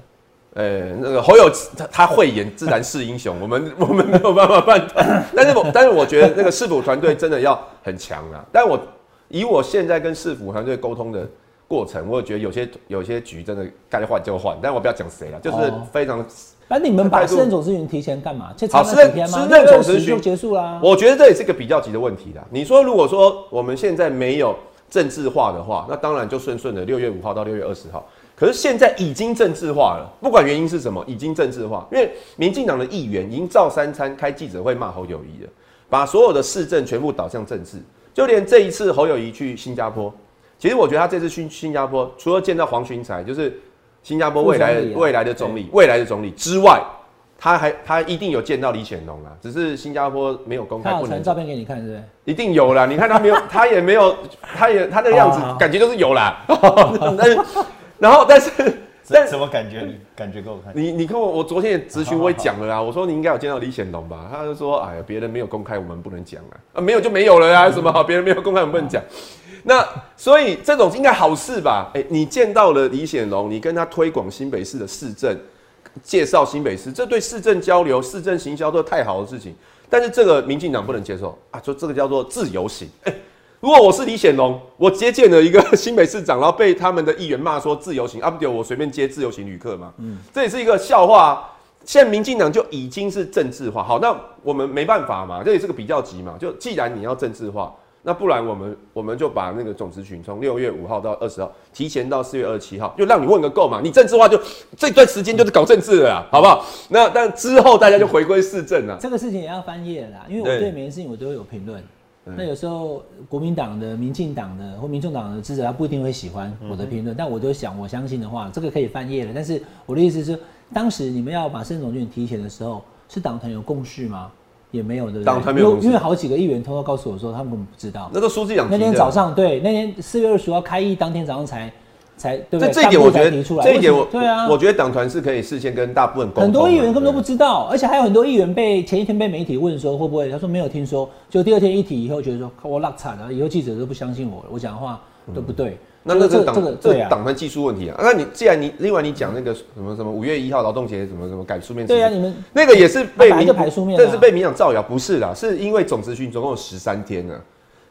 呃，那个侯友他他会演，自然是英雄，[LAUGHS] 我们我们没有办法判断。[COUGHS] 但是我但是我觉得那个市府团队真的要很强啊。但我以我现在跟市府团队沟通的过程，我觉得有些有些局真的该换就换，但我不要讲谁了，就是
哦
非常。
那你们把
态度
市政总咨询提前干嘛？就差
好
那几天吗？
市政总司
20
群
就结束啦。
我觉得这也是个比较急的问题啦。你说如果说我们现在没有政治化的话，那当然就顺顺的六月五号到六月二十号。可是现在已经政治化了，不管原因是什么，已经政治化。因为民进党的议员已经照三餐开记者会骂侯友谊了，把所有的市政全部导向政治。就连这一次侯友谊去新加坡，其实我觉得他这次去新加坡，除了见到黄群才，就是新加坡未来
副总理啊
未来的总理，未来的总理之外，他还他一定有见到李显龙啊，只是新加坡没有公开，不能
传照片给你看，是不是？
一定有啦。你看他没有，他也没有，他也他的样子 [LAUGHS] 感觉就是有啦。[LAUGHS] 但是，然后但是但
怎怎么感觉？你感觉给我看。
你你看我，我昨天也咨询我也讲了啦，我说你应该有见到李显龙吧？他就说，哎呀，别人没有公开，我们不能讲啊，啊没有就没有了啊，什么好？[LAUGHS] 别人没有公开，我们不能讲。那所以这种应该好事吧？哎、你见到了李显龙，你跟他推广新北市的市政，介绍新北市，这对市政交流、市政行销都是太好的事情。但是这个民进党不能接受啊，说这个叫做自由行。哎、如果我是李显龙，我接见了一个新北市长，然后被他们的议员骂说自由行，啊不对，我随便接自由行旅客嘛，嗯，这也是一个笑话、啊。现在民进党就已经是政治化，好，那我们没办法嘛，这也是个比较级嘛。就既然你要政治化，那不然我们我们就把那个总咨询从六月五号到二十号提前到四月二十七号，就让你问个够嘛。你政治化就这段时间就是搞政治了啦，好不好？那但之后大家就回归市政了。
这个事情也要翻页了啦，因为我
对
对每件事情我都会有评论。那有时候国民党的、民进党的或民众党的支持他不一定会喜欢我的评论，但我就想我相信的话，这个可以翻页了。但是我的意思是，当时你们要把市政总局提前的时候，是党团有共识吗？也没有，对不对？
党团没有共识
因为因为好几个议员偷偷告诉我说，他们根本不知道。
那个书记长
那天早上对，那天四月二十号开议当天早上才才对不对？
这这一点我觉得这一点我
对啊，
我觉得党团是可以事先跟大部分沟通
很多议员根本都不知道，而且还有很多议员被前一天被媒体问说会不会，他说没有听说，就第二天一提以后觉得说我落惨了，以后记者都不相信我了，我讲的话都不对。
嗯那那
这个
是党
这个
这个党团技术问题啊。那你既然你另外你讲那个什么什么五月一号劳动节什么什么改书面，
对啊，你们
那个也是被民
本来就排书面啊
这是被民党造谣，不是啦，是因为总咨询总共有十三天呢。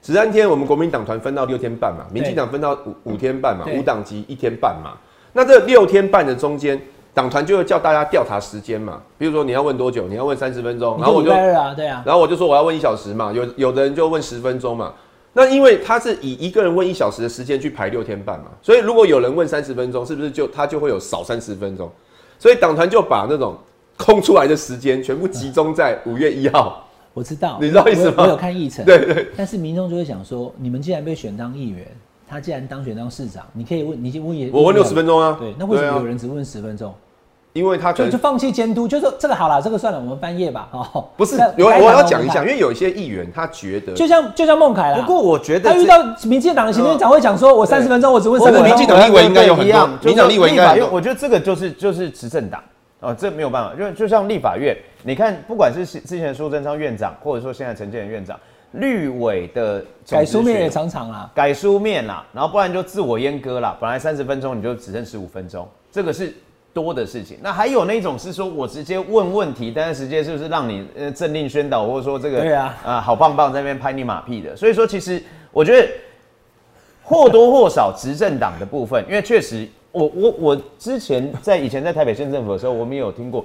十三天我们国民党团分到六天半嘛，民进党分到五五天半嘛，五党籍一天半嘛。那这六天半的中间，党团就会叫大家调查时间嘛，比如说你要问多久，你要问三十分钟，然后我就
对啊，
然后我就说我要问一小时嘛，有有的人就问十分钟嘛。那因为他是以一个人问一小时的时间去排六天半嘛，所以如果有人问三十分钟，是不是就他就会有少三十分钟？所以党团就把那种空出来的时间全部集中在五月一号。
我知道，
你知道意思吗
我有我有看议程，
对对。
但是民众就会想说，你们既然被选当议员，他既然当选当市长，你可以问，你就问也
我问六十分钟啊。
对，那为什么有人只问十分钟？
因为他可能
就就放弃监督，就说这个好了，这个算了，我们翻页吧。[LAUGHS] 哦，
不是
有
我要讲一下，因为有一些议员他觉得，
就像就像孟凯啦，
不过我觉得
他遇到民进党的行政长会讲说，我三十分钟我只问
我
三十分钟。
民进党立委应该有很多，民进党立委应该
法院，
很多
我觉得这个就是就是执政党哦，这没有办法，因为就像立法院，你看不管是之前苏贞昌院长，或者说现在陈建仁院长，绿委的
改书面也常常啦，
改书面啦，然后不然就自我阉割啦，本来三十分钟你就只剩十五分钟，这个是多的事情。那还有那种是说我直接问问题，但是直接是不是让你呃政令宣导，或者说这个
对啊
啊好棒棒在那边拍你马屁的。所以说其实我觉得或多或少执政党的部分，因为确实我我我之前在以前在台北县政府的时候，我们也有听过，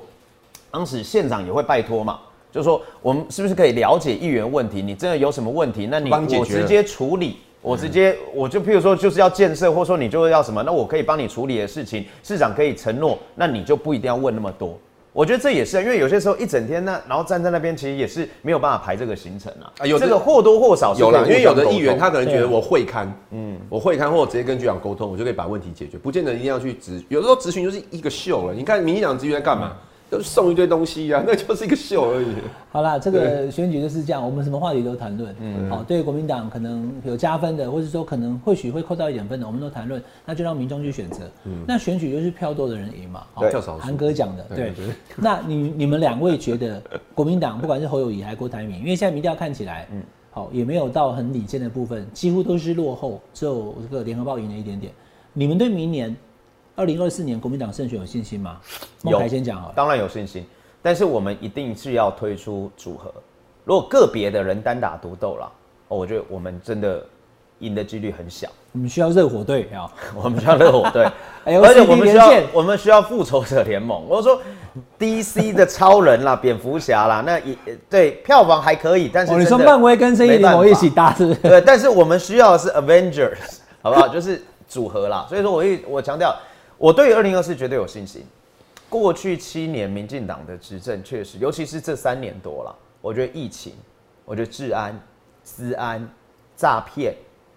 当时县长也会拜托嘛。就说我们是不是可以了解议员问题？你真的有什么问题，那你我直接处理，我直接我就譬如说就是要建设，或者说你就是要什么，那我可以帮你处理的事情，市长可以承诺，那你就不一定要问那么多。我觉得这也是，因为有些时候一整天呢，然后站在那边，其实也是没有办法排这个行程啊。
啊有的
这个或多或少是
有啦，因为有的议员他可能觉得我会看，嗯，我会看，或者直接跟局长沟通，我就可以把问题解决，不见得一定要去咨。有的时候咨询就是一个秀了。你看民进党咨询在干嘛？就是送一堆东西啊，[LAUGHS] 那就是一个秀而已。
好啦，这个选举就是这样，我们什么话题都谈论。嗯，好，对国民党可能有加分的，或者说可能或许会扣到一点分的，我们都谈论，那就让民众去选择。嗯那选举就是票多的人赢嘛。好
对
韩哥讲的，对
对。[LAUGHS]
那你你们两位觉得国民党不管是侯友谊还是郭台铭，因为现在民调看起来，嗯，好也没有到很领先的部分，几乎都是落后，只有这个联合报赢了一点点。你们对明年二零二四年国民党胜选有信心吗？孟
有
凯先讲好了。
当然有信心，但是我们一定是要推出组合。如果个别的人单打独斗啦，哦，我觉得我们真的赢的几率很小。
我们需要热火队啊。[LAUGHS]
我们需要热火队，[LAUGHS] 而且我们需要我们需要复仇者联盟。我说 DC 的超人啦、蝙蝠侠啦，那也对票房还可以，但是
哦，你说漫威跟正义联盟一起搭？
对，但是我们需要的是 Avengers，好不好？就是组合啦。所以说我一我强调，我对于二零二四绝对有信心。过去七年民进党的执政确实，尤其是这三年多了，我觉得疫情，我觉得治安、私安、诈骗，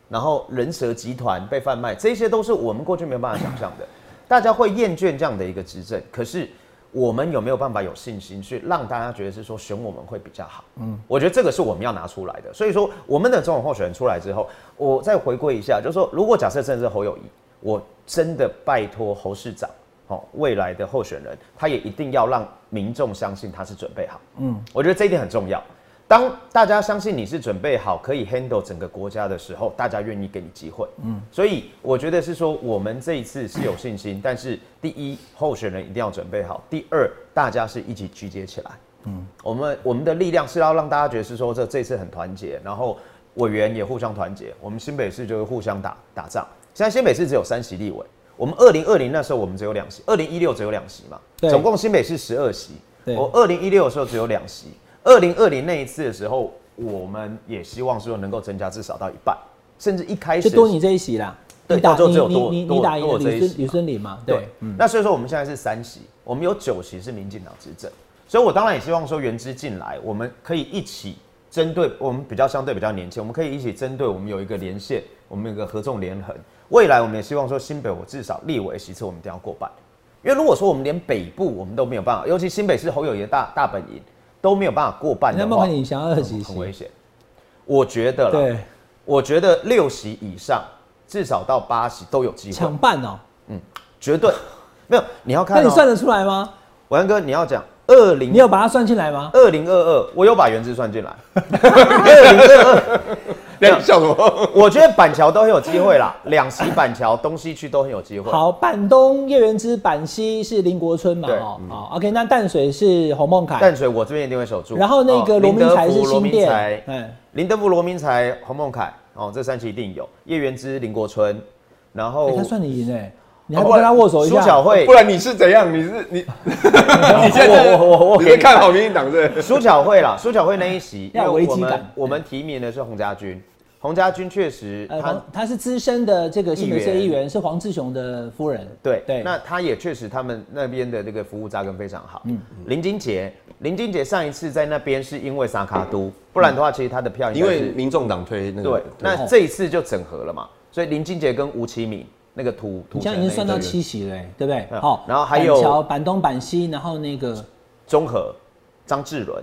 然后人蛇集团被贩卖，这些都是我们过去没有办法想象的。[LAUGHS] 大家会厌倦这样的一个执政，可是我们有没有办法有信心去让大家觉得是说选我们会比较好？嗯，我觉得这个是我们要拿出来的。所以说，我们的总统候选人出来之后，我再回归一下，就是说，如果假设真的是侯友谊，我真的拜托侯市长，哦，未来的候选人，他也一定要让民众相信他是准备好。嗯，我觉得这一点很重要。当大家相信你是准备好可以 handle 整个国家的时候，大家愿意给你机会。嗯，所以我觉得是说，我们这一次是有信心，但是第一，候选人一定要准备好；第二，大家是一起集结起来。嗯，我们我们的力量是要让大家觉得是说这这次很团结，然后委员也互相团结，我们新北市就会互相打打仗。现在新北市只有三席立委，我们二零二零那时候我们只有两席，二零一六只有两席嘛，
对
总共新北市十二席，我二零一六的时候只有两席，二零二零那一次的时候，我们也希望说能够增加至少到一半，甚至一开始
就多你这一席啦。
对到最后只有多多多我这一席嘛
吕孙吕孙林嘛？
对那所以说我们现在是三席，我们有九席是民进党执政，所以我当然也希望说原之进来，我们可以一起针对我们比较相对比较年轻，我们可以一起针对我们有一个连线，我们有一个合纵连横。未来我们也希望说新北我至少立委席次我们一定要过半，因为如果说我们连北部我们都没有办法，尤其新北市侯友谊的大大本营都没有办法过半的话
那么，你想要二几席
很？危险。我觉得啦，
对，
我觉得六席以上，至少到八席都有机会
抢，半哦。
嗯绝对没有。你要看、哦，
那你算得出来吗？
文安哥，你要讲二零
你有把它算进来吗？
二零二二，我有把原资算进来。[LAUGHS] 二零二二，[LAUGHS]
两笑什么？[LAUGHS]
我觉得板桥都很有机会啦，两席板桥东西区都很有机会。
好，板东叶元之，板西是林国春嘛？
对
哦，好，OK，那淡水是洪孟凯，
淡水我这边一定会守住。
然后那个
哦
罗明才是新店，嗯，
林德福、罗明才、洪孟凯，哦，这三期一定有。叶元之、林国春，然后
欸他算你赢哎，你还不跟他握手一下？
苏巧慧
不，然你是怎样？你是你，[LAUGHS] 你现在
我我我我
你是看好民进党是？
苏巧慧啦，苏巧慧那一席，
要有
因为我们
危机感
我们提名的是洪家军，洪家军确实
呃，
他
黄他是资深的这个新北市
议员，
是黄志雄的夫人。
对
对
那他也确实他们那边的这个服务扎根非常好。嗯，林金杰，林金杰上一次在那边是因为萨卡都，不然的话其实他的票
因为民众党推那个，
对，那这一次就整合了嘛，所以林金杰跟吴其敏那个土土
你这样已经算到七席了欸，对不对？
嗯
好，
然后还有
板桥、板东、板西，然后那个
中和张志伦。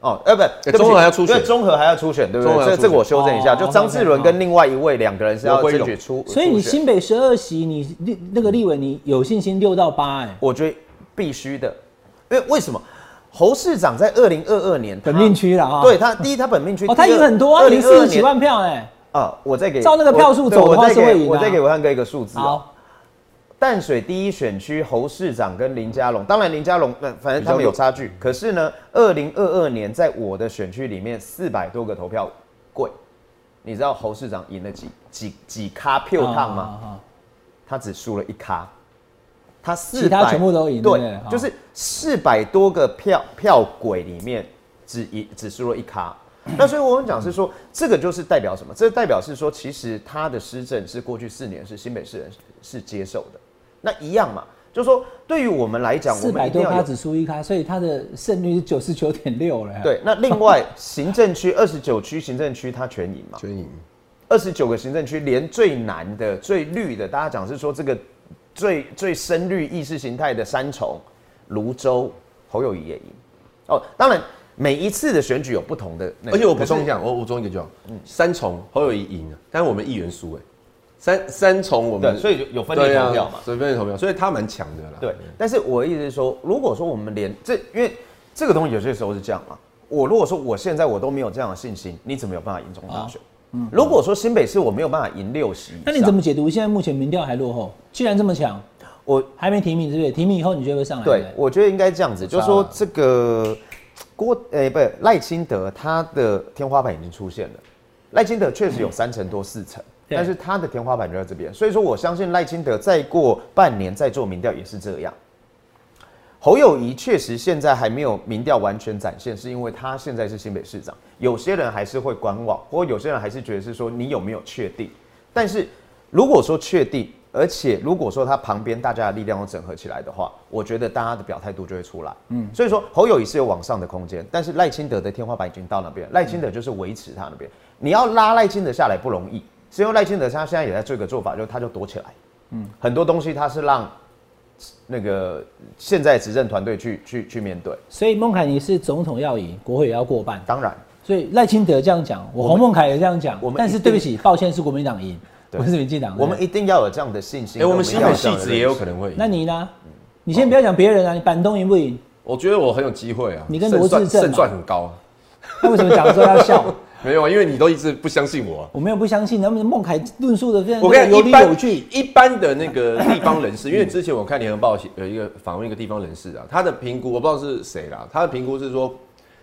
哦，哎，不，对不起
中和还要初选
对中和还要初选，对不对？
中和还要初选
这这个我修正一下，
哦
就张志伦跟另外一位两个人是要
罗辉荣
争取出，
所以你新北十二席，你立那个立委你有信心六到八哎，
我觉得必须的，因为为什么？侯市长在二零二二年
本命区了啊。
对他第一他本命区 [LAUGHS]
哦，他赢很多啊，赢四十几万票哎。
啊！我再给
照那个票数走的话
对我再给
是会赢
我再给伟汉哥一个数字哦。
好，
淡水第一选区侯市长跟林佳龙，当然林佳龙那反正他们有差距，可是呢，二零二二年在我的选区里面四百多个投票贵，你知道侯市长赢了几几几咖票烫吗？他只输了一咖，他四
其他全部都赢对
就是四百多个票票轨里面只赢只输了一咖。那所以我们讲是说，这个就是代表什么？这代表是说，其实他的施政是过去四年是新北市人是接受的。那一样嘛，就是说对于我们来讲，我
四百多咖
们一定要有
只输一咖，所以他的胜率是九十九点六了。，
对。那另外行政区二十九区行政区它全赢嘛，
全赢。
二十九个行政区，连最难的、最绿的，大家讲是说这个最最深绿意识形态的三重，泸州侯友谊也赢。哦，当然每一次的选举有不同的那个，
而且我补充一，下，我补充一个就好。三重侯友谊赢了，但是我们议员输哎。三三重我们
对，所以有分裂投票嘛。
所以分裂投票，所以他蛮强的啦。
对，但是我的意思是说，如果说我们连这，因为这个东西有些时候是这样嘛。我如果说我现在我都没有这样的信心，你怎么有办法赢中大选？如果说新北市我没有办法赢六席，
那你怎么解读现在目前民调还落后？既然这么强，
我
还没提名，是不是？提名以后你觉得会上来？
对，我觉得应该这样子，就是说这个郭诶、不是赖清德他的天花板已经出现了。赖清德确实有三成多四成，
对
但是他的天花板就在这边，所以说我相信赖清德再过半年再做民调也是这样。侯友谊确实现在还没有民调完全展现，是因为他现在是新北市长，有些人还是会观望，或有些人还是觉得是说你有没有确定。但是如果说确定，而且如果说他旁边大家的力量都整合起来的话，我觉得大家的表态度就会出来。嗯，所以说侯友谊是有往上的空间，但是赖清德的天花板已经到那边，赖清德就是维持他那边。你要拉赖清德下来不容易，是因为赖清德他现在也在做一个做法，就是他就躲起来。嗯，很多东西他是让那个现在执政团队去去去面对。
所以孟凯你是总统要赢，国会也要过半。
当然，
所以赖清德这样讲，我洪孟凯也这样讲但是对不起，抱歉是国民党赢，
对
不是民进党。
我们一定要有这样的信心。
哎，我们新北戏子也有可能会赢。
那你呢？你先不要讲别人啊，你板东赢不赢？
我觉得我很有机会啊。
你跟罗志正
胜算很高啊。
那为什么讲的时候要笑？[LAUGHS]
没有啊，因为你都一直不相信我啊。
我没有不相信，他们孟凯论述的非常
我跟你一般
理有据。
一般的那个地方人士，因为之前我看联合报有一个访问一个地方人士啊，他的评估我不知道是谁啦，他的评估是说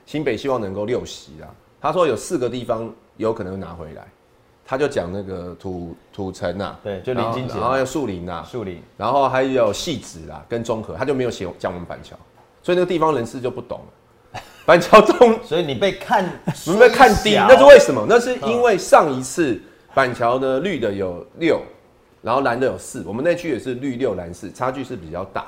新北希望能够六席啦，他说有四个地方有可能拿回来，他就讲那个土土城啊，
对就林金杰
然后还有树林啊，
树林。
然后还有戏子啦跟中和，他就没有写讲我们板桥，所以那个地方人士就不懂了。[LAUGHS] 板桥中 [LAUGHS]
所以你被看，[LAUGHS]
你们被看低，
小
那是为什么？那是因为上一次板桥的绿的有六，然后蓝的有四，我们那区也是绿六蓝四，差距是比较大。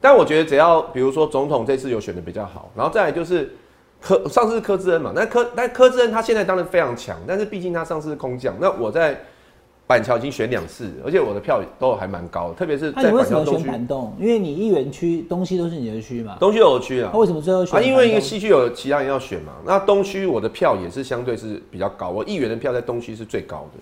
但我觉得只要比如说总统这次有选的比较好，然后再来就是柯上次是柯志恩嘛，那柯但柯志恩他现在当然非常强，但是毕竟他上次是空降，那我在板桥已经选两次，而且我的票都还蛮高的，特别是
那
在板桥东区
板东？因为你议员区东西都是你的区嘛。
东区有区啊
那。为什么最后选
啊，因为一个西区有其他人要选嘛，那东区我的票也是相对是比较高，我议员的票在东区是最高的，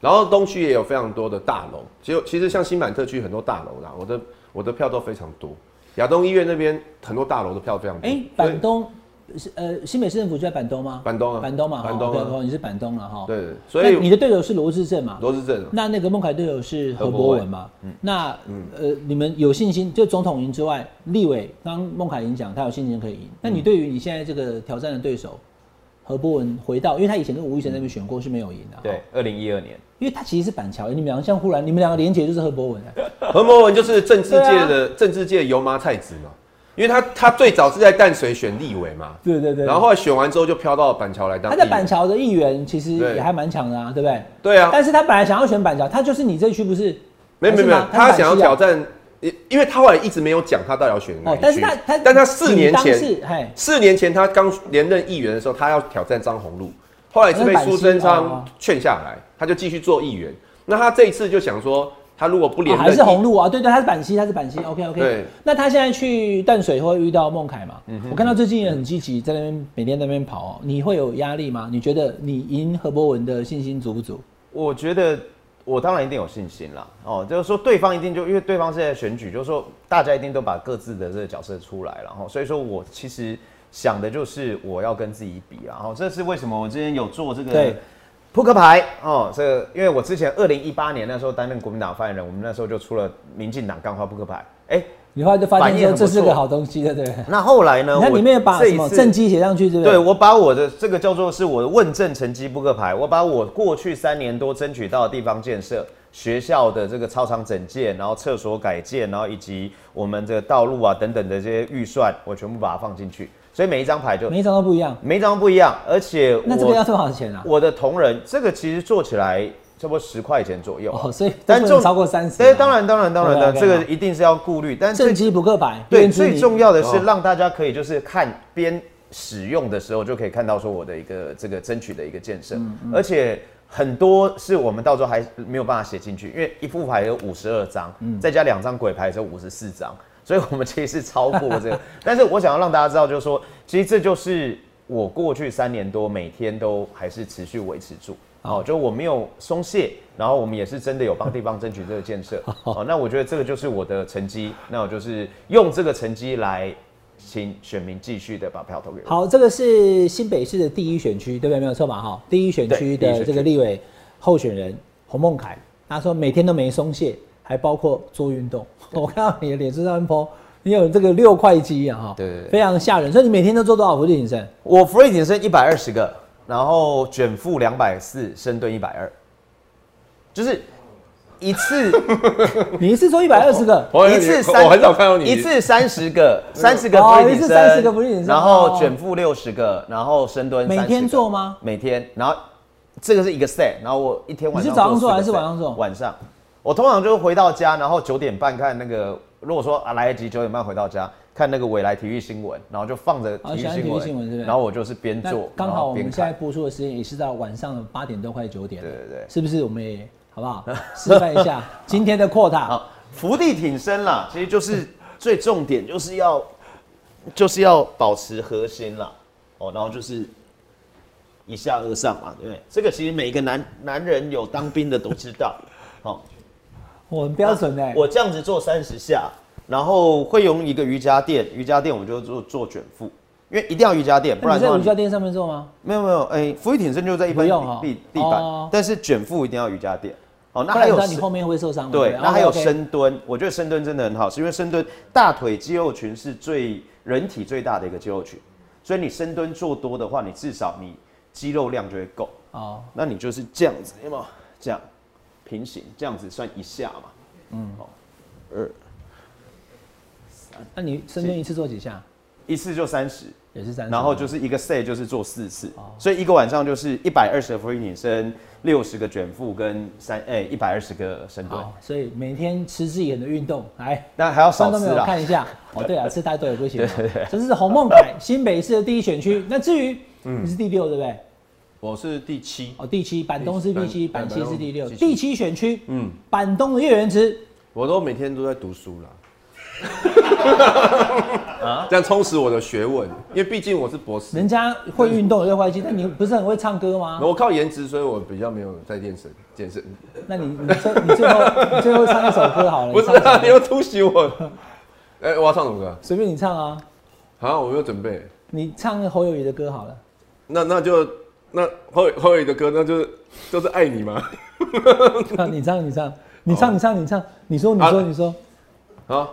然后东区也有非常多的大楼，其实其实像新版特区很多大楼啦，我的我的票都非常多，亚东医院那边很多大楼的票非常多，
哎，板东是呃新北市政府就在板东吗？
板东啊
板东嘛，
板东啊
哦，你是板东了哈。
对，所以
你的对手是罗志正嘛？
罗志正
那那个孟凯队友是何
何博文
嘛？那呃，你们有信心？就总统赢之外，立委刚刚孟凯赢讲，他有信心可以赢。那你对于你现在这个挑战的对手何博文回到，因为他以前跟吴玉成那边选过是没有赢的，
对，，二零一二年，
因为他其实是板桥，你们两个像忽然，你们两个连结就是何博文，
何博文就是政治界
对
的、政治界油麻菜籽嘛，因为他他最早是在淡水选立委嘛，
对对对。
然后后来选完之后就飘到板桥来当
他。在板桥的议员其实
对
也还蛮强的啊，对不对？
对啊，
但是他本来想要选板桥，他就是你这区不是？
没有没有没有
还是吗，
他想要挑。战，因因为他后来一直没有讲他到底要选哪
哦
一，区
但是他他
但他四年前
是嘿，
四年前他刚连任议员的时候，他要挑战张宏禄，后来是被苏贞
哦
昌劝下来，他就继续做议员。那他这一次就想说，他如果不连
还是红路啊？对对，他是板溪，他是板溪。OK OK。
对，
那他现在去淡水会遇到孟凯嘛？我看到最近也很积极，在那边每天在那边跑哦。你会有压力吗？你觉得你赢何博文的信心足不足？
我觉得我当然一定有信心啦。哦，就是说对方一定就因为对方是在选举，就是说大家一定都把各自的这个角色出来了，然后所以说我其实想的就是我要跟自己比啦。然后这是为什么我之前有做这个
对
扑克牌哦，这个因为我之前二零一八年那时候担任国民党发言人，我们那时候就出了民进党钢花扑克牌，哎、
你后来就发现说这是个好东西，对不对？
那后来呢？
你看
我
里面把什么政绩写上去，对不
对，
对？
我把我的这个叫做是我的问政成绩扑克牌，我把我过去三年多争取到的地方建设、学校的这个操场整建，然后厕所改建，然后以及我们这个道路啊等等的这些预算，我全部把它放进去，所以每一张牌就
每一张都不一样。
每一张不一样，而且
那这个要
我
多少钱啊？
我的同仁这个其实做起来差不多十块钱左右，
哦，所以
但重
超过三十。
对，当然当然当然这个一定是要顾虑，但最
正机不克牌，
对，最重要的是
哦。
让大家可以就是看边使用的时候就可以看到说我的一个这个争取的一个建设，而且很多是我们到时候还没有办法写进去，因为一副牌有五十二张，再加两张鬼牌只有五十四张，所以我们其实是超过这个。但是我想要让大家知道，就是说，其实这就是我过去三年多每天都还是持续维持住。哦，就我没有松懈，然后我们也是真的有帮地方争取这个建设。[LAUGHS] 哦，那我觉得这个就是我的成绩，那我就是用这个成绩来请选民继续的把票投给我。
好，这个是新北市的第一选区，对不对？没有错吧？哈，第一选区的这个立委候选人洪孟凯，他说每天都没松懈，还包括做运动。[LAUGHS] 我看到你的脸书上面 po，你有这个六块肌啊，哈，
对对对。
非常吓人。所以你每天都做多少？伏地挺身？
我俯卧撑一百二十个，然后卷腹两百四，深蹲一百二，就是一次 [LAUGHS]
你一次做一百二十个，[LAUGHS]
我
一次三，
我很少看到你
一次三十个，三十个
哦
俯卧
一次三十个俯卧撑
然后
哦。
卷腹六十个，然后深蹲
每天做吗？
每天，然后这个是一个 set，然后我一天晚上
你是早上做还是晚上做？
晚上，我通常就回到家，然后九点半看那个，如果说啊来得及九点半回到家看那个未来体育新闻，然后就放着体育新闻，
新闻
然后我就是边做，
刚好我们现在播出的时间也是到晚上的八点多快九点，
对对对
是不是？我们也好不好 [LAUGHS] 示范一下 [LAUGHS] 今天的扩塔？
好，伏地挺身啦，其实就是最重点就是要就是要保持核心啦，哦，然后就是一下而上嘛，对不对？这个其实每一个男男人有当兵的都知道，哦，
我很标准哎，
我这样子做三十下，然后会用一个瑜伽垫，瑜伽垫我们就做做卷腹，因为一定要瑜伽垫，不然
在瑜伽垫上面做吗？
没有没有，哎、俯卧挺身就在一般地地板，
哦
但是卷腹一定要瑜伽垫。哦，那
不
还有
你后面会受伤嘛。
对，那还有深蹲，我觉得深蹲真的很好，是因为深蹲大腿肌肉群是最人体最大的一个肌肉群，所以你深蹲做多的话，你至少你肌肉量就会够。
哦，
那你就是这样子，有没有？这样平行，这样子算一下嘛？嗯，好，二
那你深蹲一次做几下？
一次就三十，
也是三十，
然后就是一个 set 就是做四次，
哦
所以一个晚上就是一百二十个俯卧挺身，六十个卷腹跟三哎一百二十个深蹲，
所以每天持之以恒的运动，来，
那还要少吃啦。
看一下。哦，对啊，[LAUGHS] 吃太多也不行。这是洪孟凯，新北市的第一选区。那至于
嗯
你是第六，对不对？
我是第七，
哦，第七，板东是第七，板
板
西是第六，第七选区，
嗯，
板东的叶元池，
我都每天都在读书啦。[LAUGHS] 这样充实我的学问，因为毕竟我是博士。
人家会运动有六块肌，但你不是很会唱歌吗？[LAUGHS]
我靠颜值，所以我比较没有在健身健身。
那你你最你最后你最后唱一首歌好了，[LAUGHS]
不是啊你又突袭我。哎，我要唱什么歌？
随便你唱啊。
好，我没有准备。
你唱侯友谊的歌好了。
那那就那后后尾的歌，那就是就是爱你吗。[LAUGHS]
啊你唱，你唱，你唱，你唱，你唱，你说，你说，
啊
你说，
啊，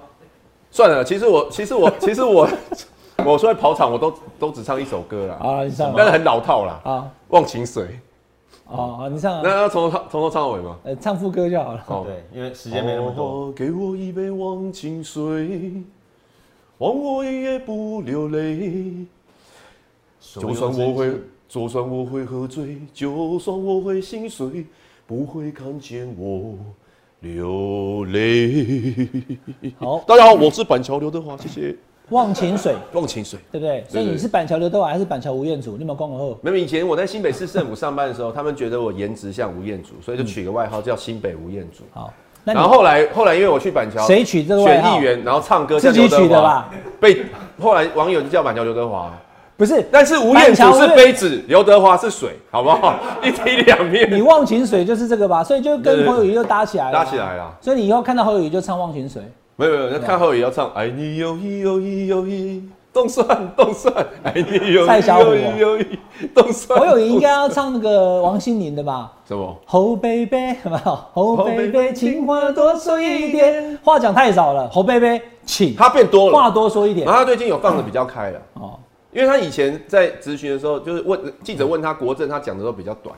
算了，其实我其实我其实我 [LAUGHS] 我出来跑场，我都都只唱一首歌啦，
啊，你唱
但是很老套啦，
啊，《
忘情水》。
哦，好你唱
那
啊，
要从头唱从头唱到尾吗？
呃，唱副歌就好了。
哦
对，因为时间没那么多。
哦给我一杯忘情水，忘我一夜不流泪。就算我会，就算我会喝醉，就算我会心碎，不会看见我流泪。
好，
大家好，我是板桥刘德华，谢谢。
忘情水，
忘情水。
对不对？所以你是板桥刘德华还是板桥吴彦祖？你有没有光后？
没有，以前我在新北市政府上班的时候，他们觉得我颜值像吴彦祖，所以就取个外号叫新北吴彦祖。
好，那
然后
你
后来后来因为我去板桥，
谁取这个外号
选议员，然后唱歌
自己取的吧？
被后来网友就叫板桥刘德华，
不是，
但是吴彦祖是杯子，刘德华是水，好不好？[LAUGHS] 一体两
你。忘情水就是这个吧？所以就跟侯友谊就搭起来了，
搭起来了。
所以你以后看到侯友谊就唱忘情水。
没有没有，那看后也要唱，爱你有意有意有意，动算动算，爱你有意
蔡小虎哦
有意有意，动算。
侯友谊应该要唱那个王心凌的吧？
什么？
侯贝贝，有没有？侯贝贝，
贝贝
情话多说一点，话讲太少了。侯贝贝，请
他变多了，
话多说一点
然。后他最近有放的比较开了。
哦，
因为他以前在咨询的时候，就是问记者问他国政，他讲的都比较短，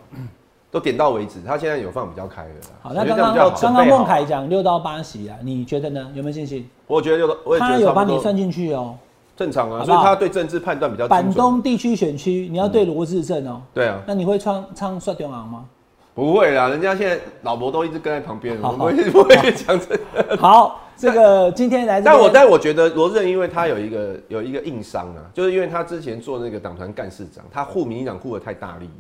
都点到为止。他现在有放比较开的啦，
好，那刚刚刚刚孟凯讲六到八席啊，你觉得呢？有没有信心？
我觉得有，我也觉
他有
得差不多
把你算进去哦。
正常啊，
好好
所以他对政治判断比较
板。东地区选区，你要对罗志正哦。
对啊，
那你会唱唱帅中昂吗？
不会啦，人家现在老婆都一直跟在旁边，
好
我不会不会讲这个。
好，这个今天来，
但我但我觉得罗志正，因为他有一个有一个硬伤啊，就是因为他之前做那个党团干事长，他护民进党护的太大力了。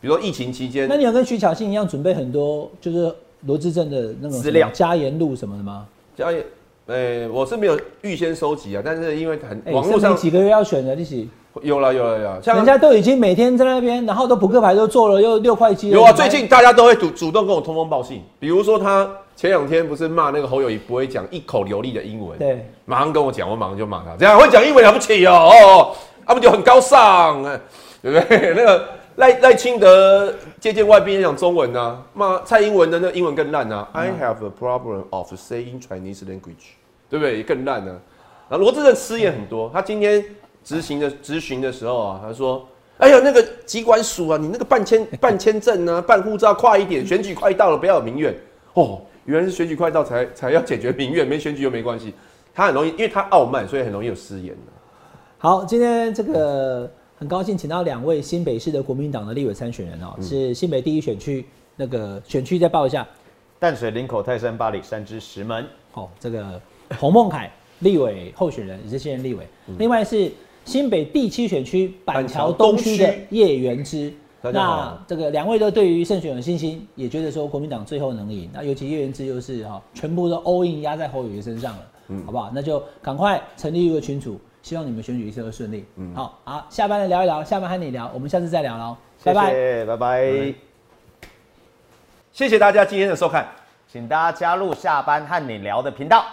比如说疫情期间
那，你有跟徐巧芯一样准备很多就是罗志正的那种
资料
加言录什么的吗？
家也，呃，我是没有预先收集啊，但是因为很
哎
网络上
几个月要选的，利息，
有了有了有了，像
人家都已经每天在那边，然后都扑克牌都做了，又六块鸡了。
有啊，最近大家都会主主动跟我通风报信，比如说他前两天不是骂那个侯友谊不会讲一口流利的英文，
对
马上跟我讲，我马上就骂他，这样会讲英文了不起哦，哦，啊不就很高尚，哎对不对？[LAUGHS] 那个赖赖清德接见外宾也讲中文啊，骂蔡英文的那个英文更烂啊、i have a problem of saying Chinese language，对不对？也更烂啊。然后罗志正吃也很多，他今天执行的执行的时候啊，他说。哎呀，那个机关署啊，你那个办签 [LAUGHS] 办签证啊，办护照快一点，选举快到了，不要有民怨。哦，原来是选举快到才才要解决民怨，没选举又没关系。他很容易，因为他傲慢，所以很容易有失言的。
好，今天这个很高兴请到两位新北市的国民党的立委参选人哦，是新北第一选区那个选区再报一下。
淡水林口泰山八里山之石门，
哦，这个洪孟凯立委候选人也是现任立委，另外是新北第七选区板桥东区的叶元之。那这个两位都对于胜选有信心，也觉得说国民党最后能赢。那尤其叶元之又是哈、全部都 all in 压在侯友宜身上了，好不好？那就赶快成立一个群组，希望你们选举一切都顺利。嗯好，好，下班了聊一聊，下班和你聊，我们下次再聊喽，拜拜。
谢谢，拜拜。
谢谢大家今天的收看。
请大家加入下班和你聊的频道。